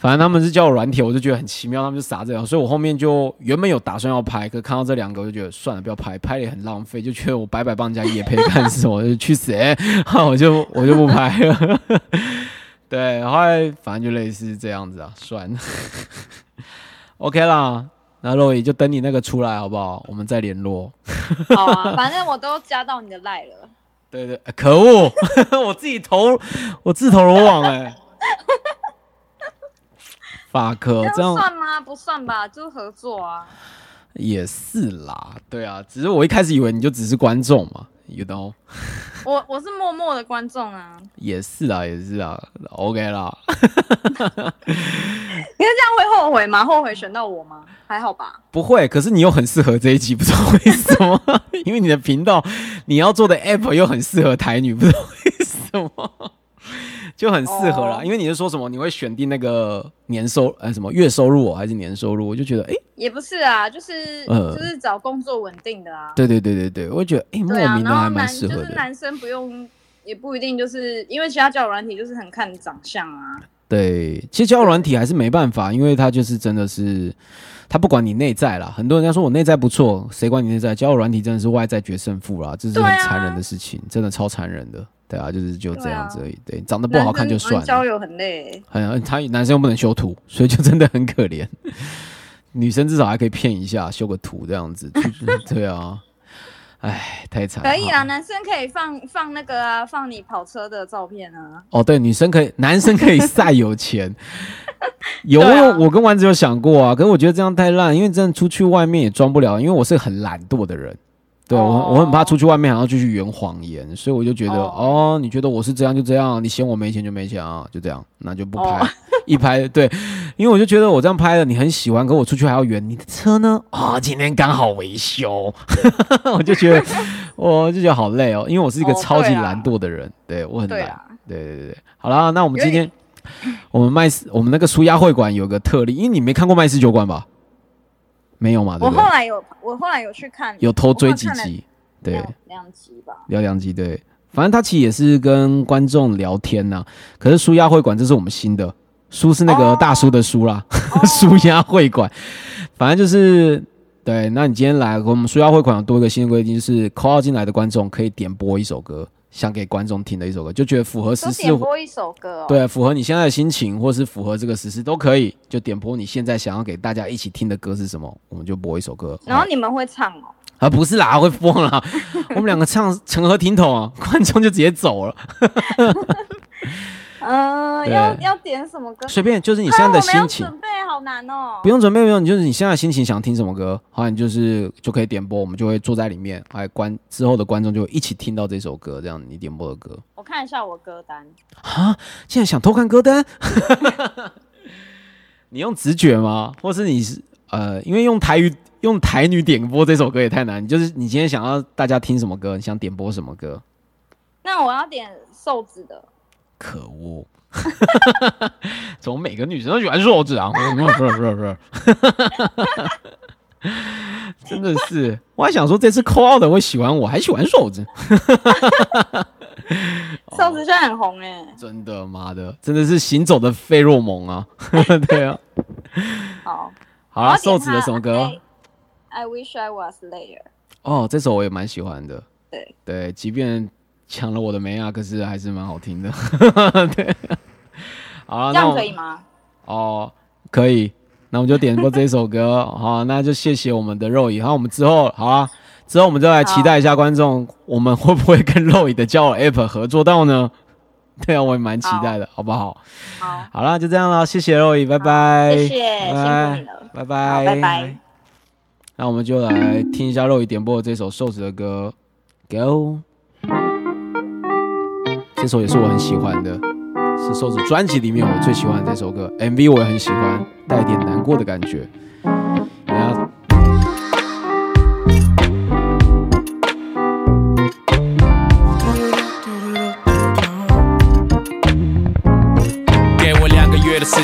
反正他们是叫我软铁，我就觉得很奇妙，他们就傻这样，所以我后面就原本有打算要拍，可看到这两个，我就觉得算了，不要拍，拍了也很浪费，就觉得我白白帮人家夜配干什么，就去死、欸，我就我就不拍了。对，后来反正就类似这样子啊，算了，OK 啦。那肉也就等你那个出来好不好？我们再联络。好啊，反正我都加到你的赖了。对对，呃可恶，我自己投，我自投罗网哎、法克这这样样算吗？不算吧，就是合作啊。也是啦，对啊，只是我一开始以为你就只是观众嘛，you know，我我是默默的观众啊。也是啊，也是啊，OK 啦，你看这样会后悔吗？后悔选到我吗？还好吧。不会，可是你又很适合这一集，不知道为什么，因为你的频道你要做的 app 又很适合台女，不知道为什么。就很适合啦哦因为你是说什么？你会选定那个年收，呃，什么月收入、哦、还是年收入？我就觉得，哎、也不是啊，就是、呃就是找工作稳定的啊。对对对对对，我觉得，哎、莫名的还蛮适合的。就是男生不用，也不一定就是因为其他交友软体就是很看长相啊。对，其实交友软体还是没办法，因为它就是真的是，它不管你内在啦。很多人家说我内在不错，谁管你内在？交友软体真的是外在决胜负啦，这是很残忍的事情，真的超残忍的。对啊，就是就这样子而已。对，长得不好看就算了，交友很累，很他男生又不能修图，所以就真的很可怜。女生至少还可以骗一下，修个图这样子。对啊，哎，太惨。可以啊，男生可以放放那个啊，放你跑车的照片啊。哦，对，女生可以，男生可以晒有钱。有，啊我我跟丸子有想过啊，可是我觉得这样太烂，因为真的出去外面也装不了，因为我是很懒惰的人。对我哦。我很怕出去外面还要继续圆谎言，所以我就觉得哦。哦你觉得我是这样就这样，你嫌我没钱就没钱啊，就这样，那就不拍，哦。一拍对，因为我就觉得我这样拍了你很喜欢，可我出去还要圆，你的车呢？啊、今天刚好维修，我就觉得 我就觉得好累哦，因为我是一个超级懒惰的人，对我很懒，对啊，对对对。对，好啦，那我们今天我们麦斯我们那个舒压会馆有个特例，因为你没看过麦斯酒馆吧？没有嘛，对我？后来有，我后来有去看，有偷追几集，对，两两集吧。聊两集，对，反正他其实也是跟观众聊天呐、可是舒压会馆这是我们新的，书是那个哦。大叔的书啦，舒压会馆，反正就是。对，那你今天来，我们舒压会馆有多一个新的规定，就是 call 进来的观众可以点播一首歌，想给观众听的一首歌，就觉得符合时事点播一首歌哦。，对，符合你现在的心情，或是符合这个时事都可以，就点播你现在想要给大家一起听的歌是什么，我们就播一首歌。然后你们会唱哦。啊，不是啦，会疯啦！我们两个唱成何体统啊？观众就直接走了。嗯，对要要点什么歌？随便，就是你现在的心情，准备好难哦。不用准备，不用，你就是你现在的心情想听什么歌，好，你就是就可以点播，我们就会坐在里面，还观之后的观众就会一起听到这首歌，这样你点播的歌我看一下我歌单。啊，现在想偷看歌单，你用直觉吗？或是你是呃，因为用台语用台女点播这首歌也太难，就是你今天想要大家听什么歌，你想点播什么歌？那我要点瘦子的。可恶！怎么每个女生都喜欢瘦子啊？不是不是是是，真的是，我还想说这次扣二的会喜欢我，还喜欢瘦子，瘦子现在很红哎。真的妈的，真的是行走的费洛蒙啊！对啊，好，好啦，我要点瘦子的什么歌？I I wish I was later。哦，这首我也蛮喜欢的。对对，即便抢了我的梅啊，可是还是蛮好听的。对，好了，这样可以吗？哦，可以，那我们就点播这首歌。好，那就谢谢我们的肉乙。好，我们之后好啊，之后我们就来期待一下观众，我们会不会跟肉乙的交友 App 合作到呢？对啊，我也蛮期待的，好不好？好，好啦，就这样了，谢谢肉乙，拜拜，谢谢，辛苦你了。拜拜，好，拜拜。。那我们就来听一下肉乙点播的这首瘦子的歌，Go。这首也是我很喜欢的，是收子专辑里面我最喜欢的这首歌，MV 我也很喜欢，带一点难过的感觉。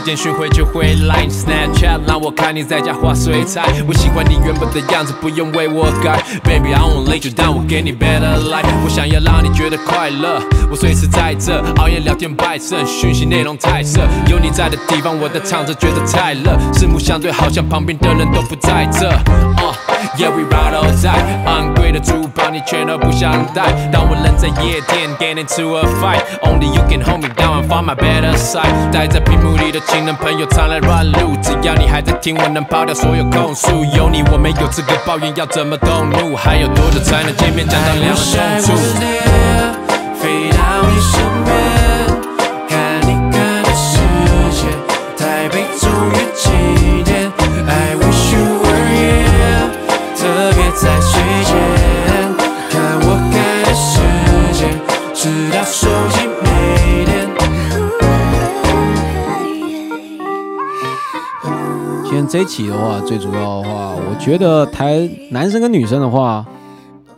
间寻回就回来。Snapchat 让我看你在家画水彩，我喜欢你原本的样子，不用为我改。Baby I won't let you down，我给你 better life。我想要让你觉得快乐，我随时在这，熬夜聊天摆正，讯息内容太色。有你在的地方，我的唱着觉得太热，四目相对，好像旁边的人都不在这。Uh, Yeah, we ride or die，昂贵的珠宝你全都不想戴。当我人在夜店 get into a fight，only you can hold me down and find my better side。待在屏幕里的情人朋友常来乱入，只要你还在听，我能抛掉所有控诉。有你我没有资格抱怨，要怎么动怒？还有多久才能见面？讲到两人痛处。这一期的话，最主要的话，我觉得台男生跟女生的话，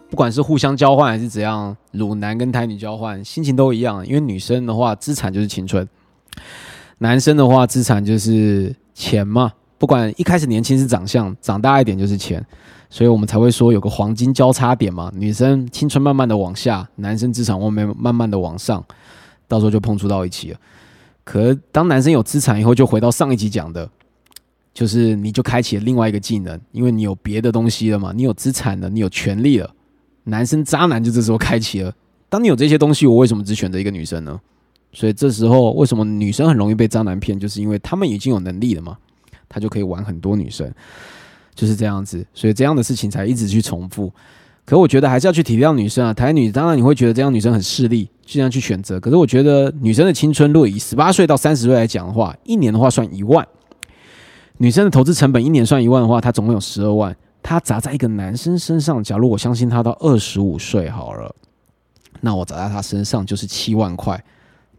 不管是互相交换还是怎样，乳男跟台女交换，心情都一样。因为女生的话，资产就是青春；男生的话，资产就是钱嘛。不管一开始年轻是长相，长大一点就是钱，所以我们才会说有个黄金交叉点嘛。女生青春慢慢的往下，男生资产后面慢慢的往上，到时候就碰触到一起了。可当男生有资产以后，就回到上一集讲的，就是你就开启了另外一个技能，因为你有别的东西了嘛，你有资产了，你有权利了。男生渣男就这时候开启了。当你有这些东西，我为什么只选择一个女生呢？所以这时候为什么女生很容易被渣男骗，就是因为他们已经有能力了嘛，他就可以玩很多女生，就是这样子。所以这样的事情才一直去重复。可我觉得还是要去体谅女生啊，台女当然你会觉得这样女生很势利，尽量去选择。可是我觉得女生的青春，如果以十八岁到三十岁来讲的话，一年的话算一万。女生的投资成本一年算一万的话，她总共有十二万。她砸在一个男生身上，假如我相信他到二十五岁好了，那我砸在他身上就是七万块。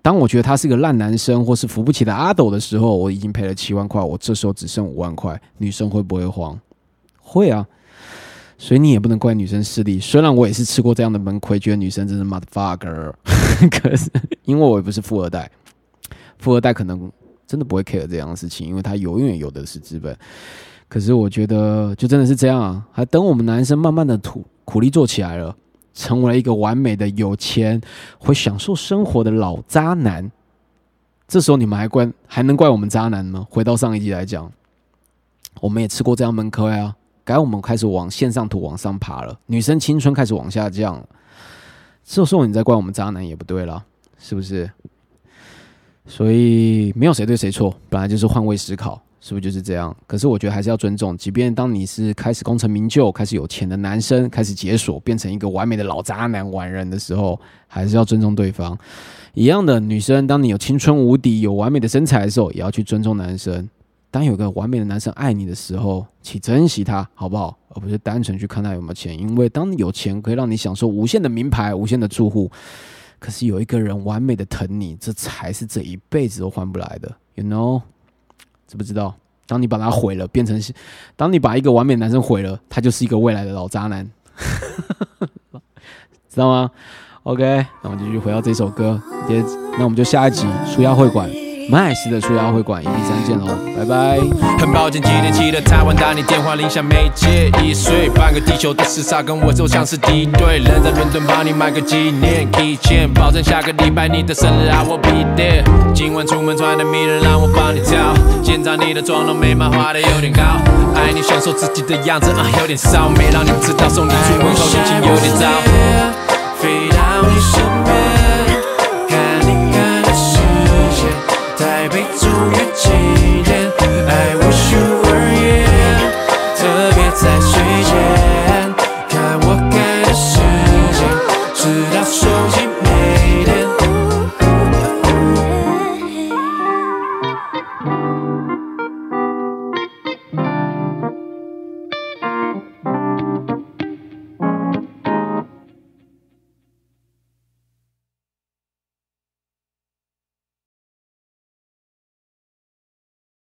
当我觉得他是个烂男生或是扶不起的阿斗的时候，我已经赔了七万块，我这时候只剩五万块，女生会不会慌？会啊。所以你也不能怪女生势利，虽然我也是吃过这样的闷亏，觉得女生真是 motherfucker，可是因为我也不是富二代，富二代可能真的不会 care 这样的事情，因为他永远有的是资本。可是我觉得就真的是这样啊，还等我们男生慢慢的苦苦力做起来了，成为了一个完美的有钱会享受生活的老渣男，这时候你们还怪还能怪我们渣男吗？回到上一集来讲，我们也吃过这样闷亏啊。该我们开始往线上图往上爬了，女生青春开始往下降了。这时候你再怪我们渣男也不对了，是不是？所以没有谁对谁错，本来就是换位思考，是不是就是这样？可是我觉得还是要尊重，即便当你是开始功成名就、开始有钱的男生，开始解锁变成一个完美的老渣男完人的时候，还是要尊重对方。一样的，女生当你有青春无敌、有完美的身材的时候，也要去尊重男生。当有个完美的男生爱你的时候，请珍惜他，好不好？而不是单纯去看他有没有钱。因为当你有钱，可以让你享受无限的名牌、无限的住户。可是有一个人完美的疼你，这才是这一辈子都换不来的。You know？知不知道？当你把他毁了，变成是当你把一个完美男生毁了，他就是一个未来的老渣男，知道吗？OK，那我们继续回到这首歌。接，那我们就下一集舒压会馆。麦斯的舒压会馆，一比三见喽，拜拜。很抱歉，今天起的台湾打你电话铃响没接，一岁半个地球的时差跟我就像是敌对。人在伦敦帮你买个纪念 keychain，保证下个礼拜你的生日 I will be there。今晚出门穿的迷人，让我帮你挑。检查你的妆容，眉毛画的有点高。爱你享受自己的样子，啊，有点骚，没让你知道送你出门后心情有点糟。飞到你身 Nunca tinha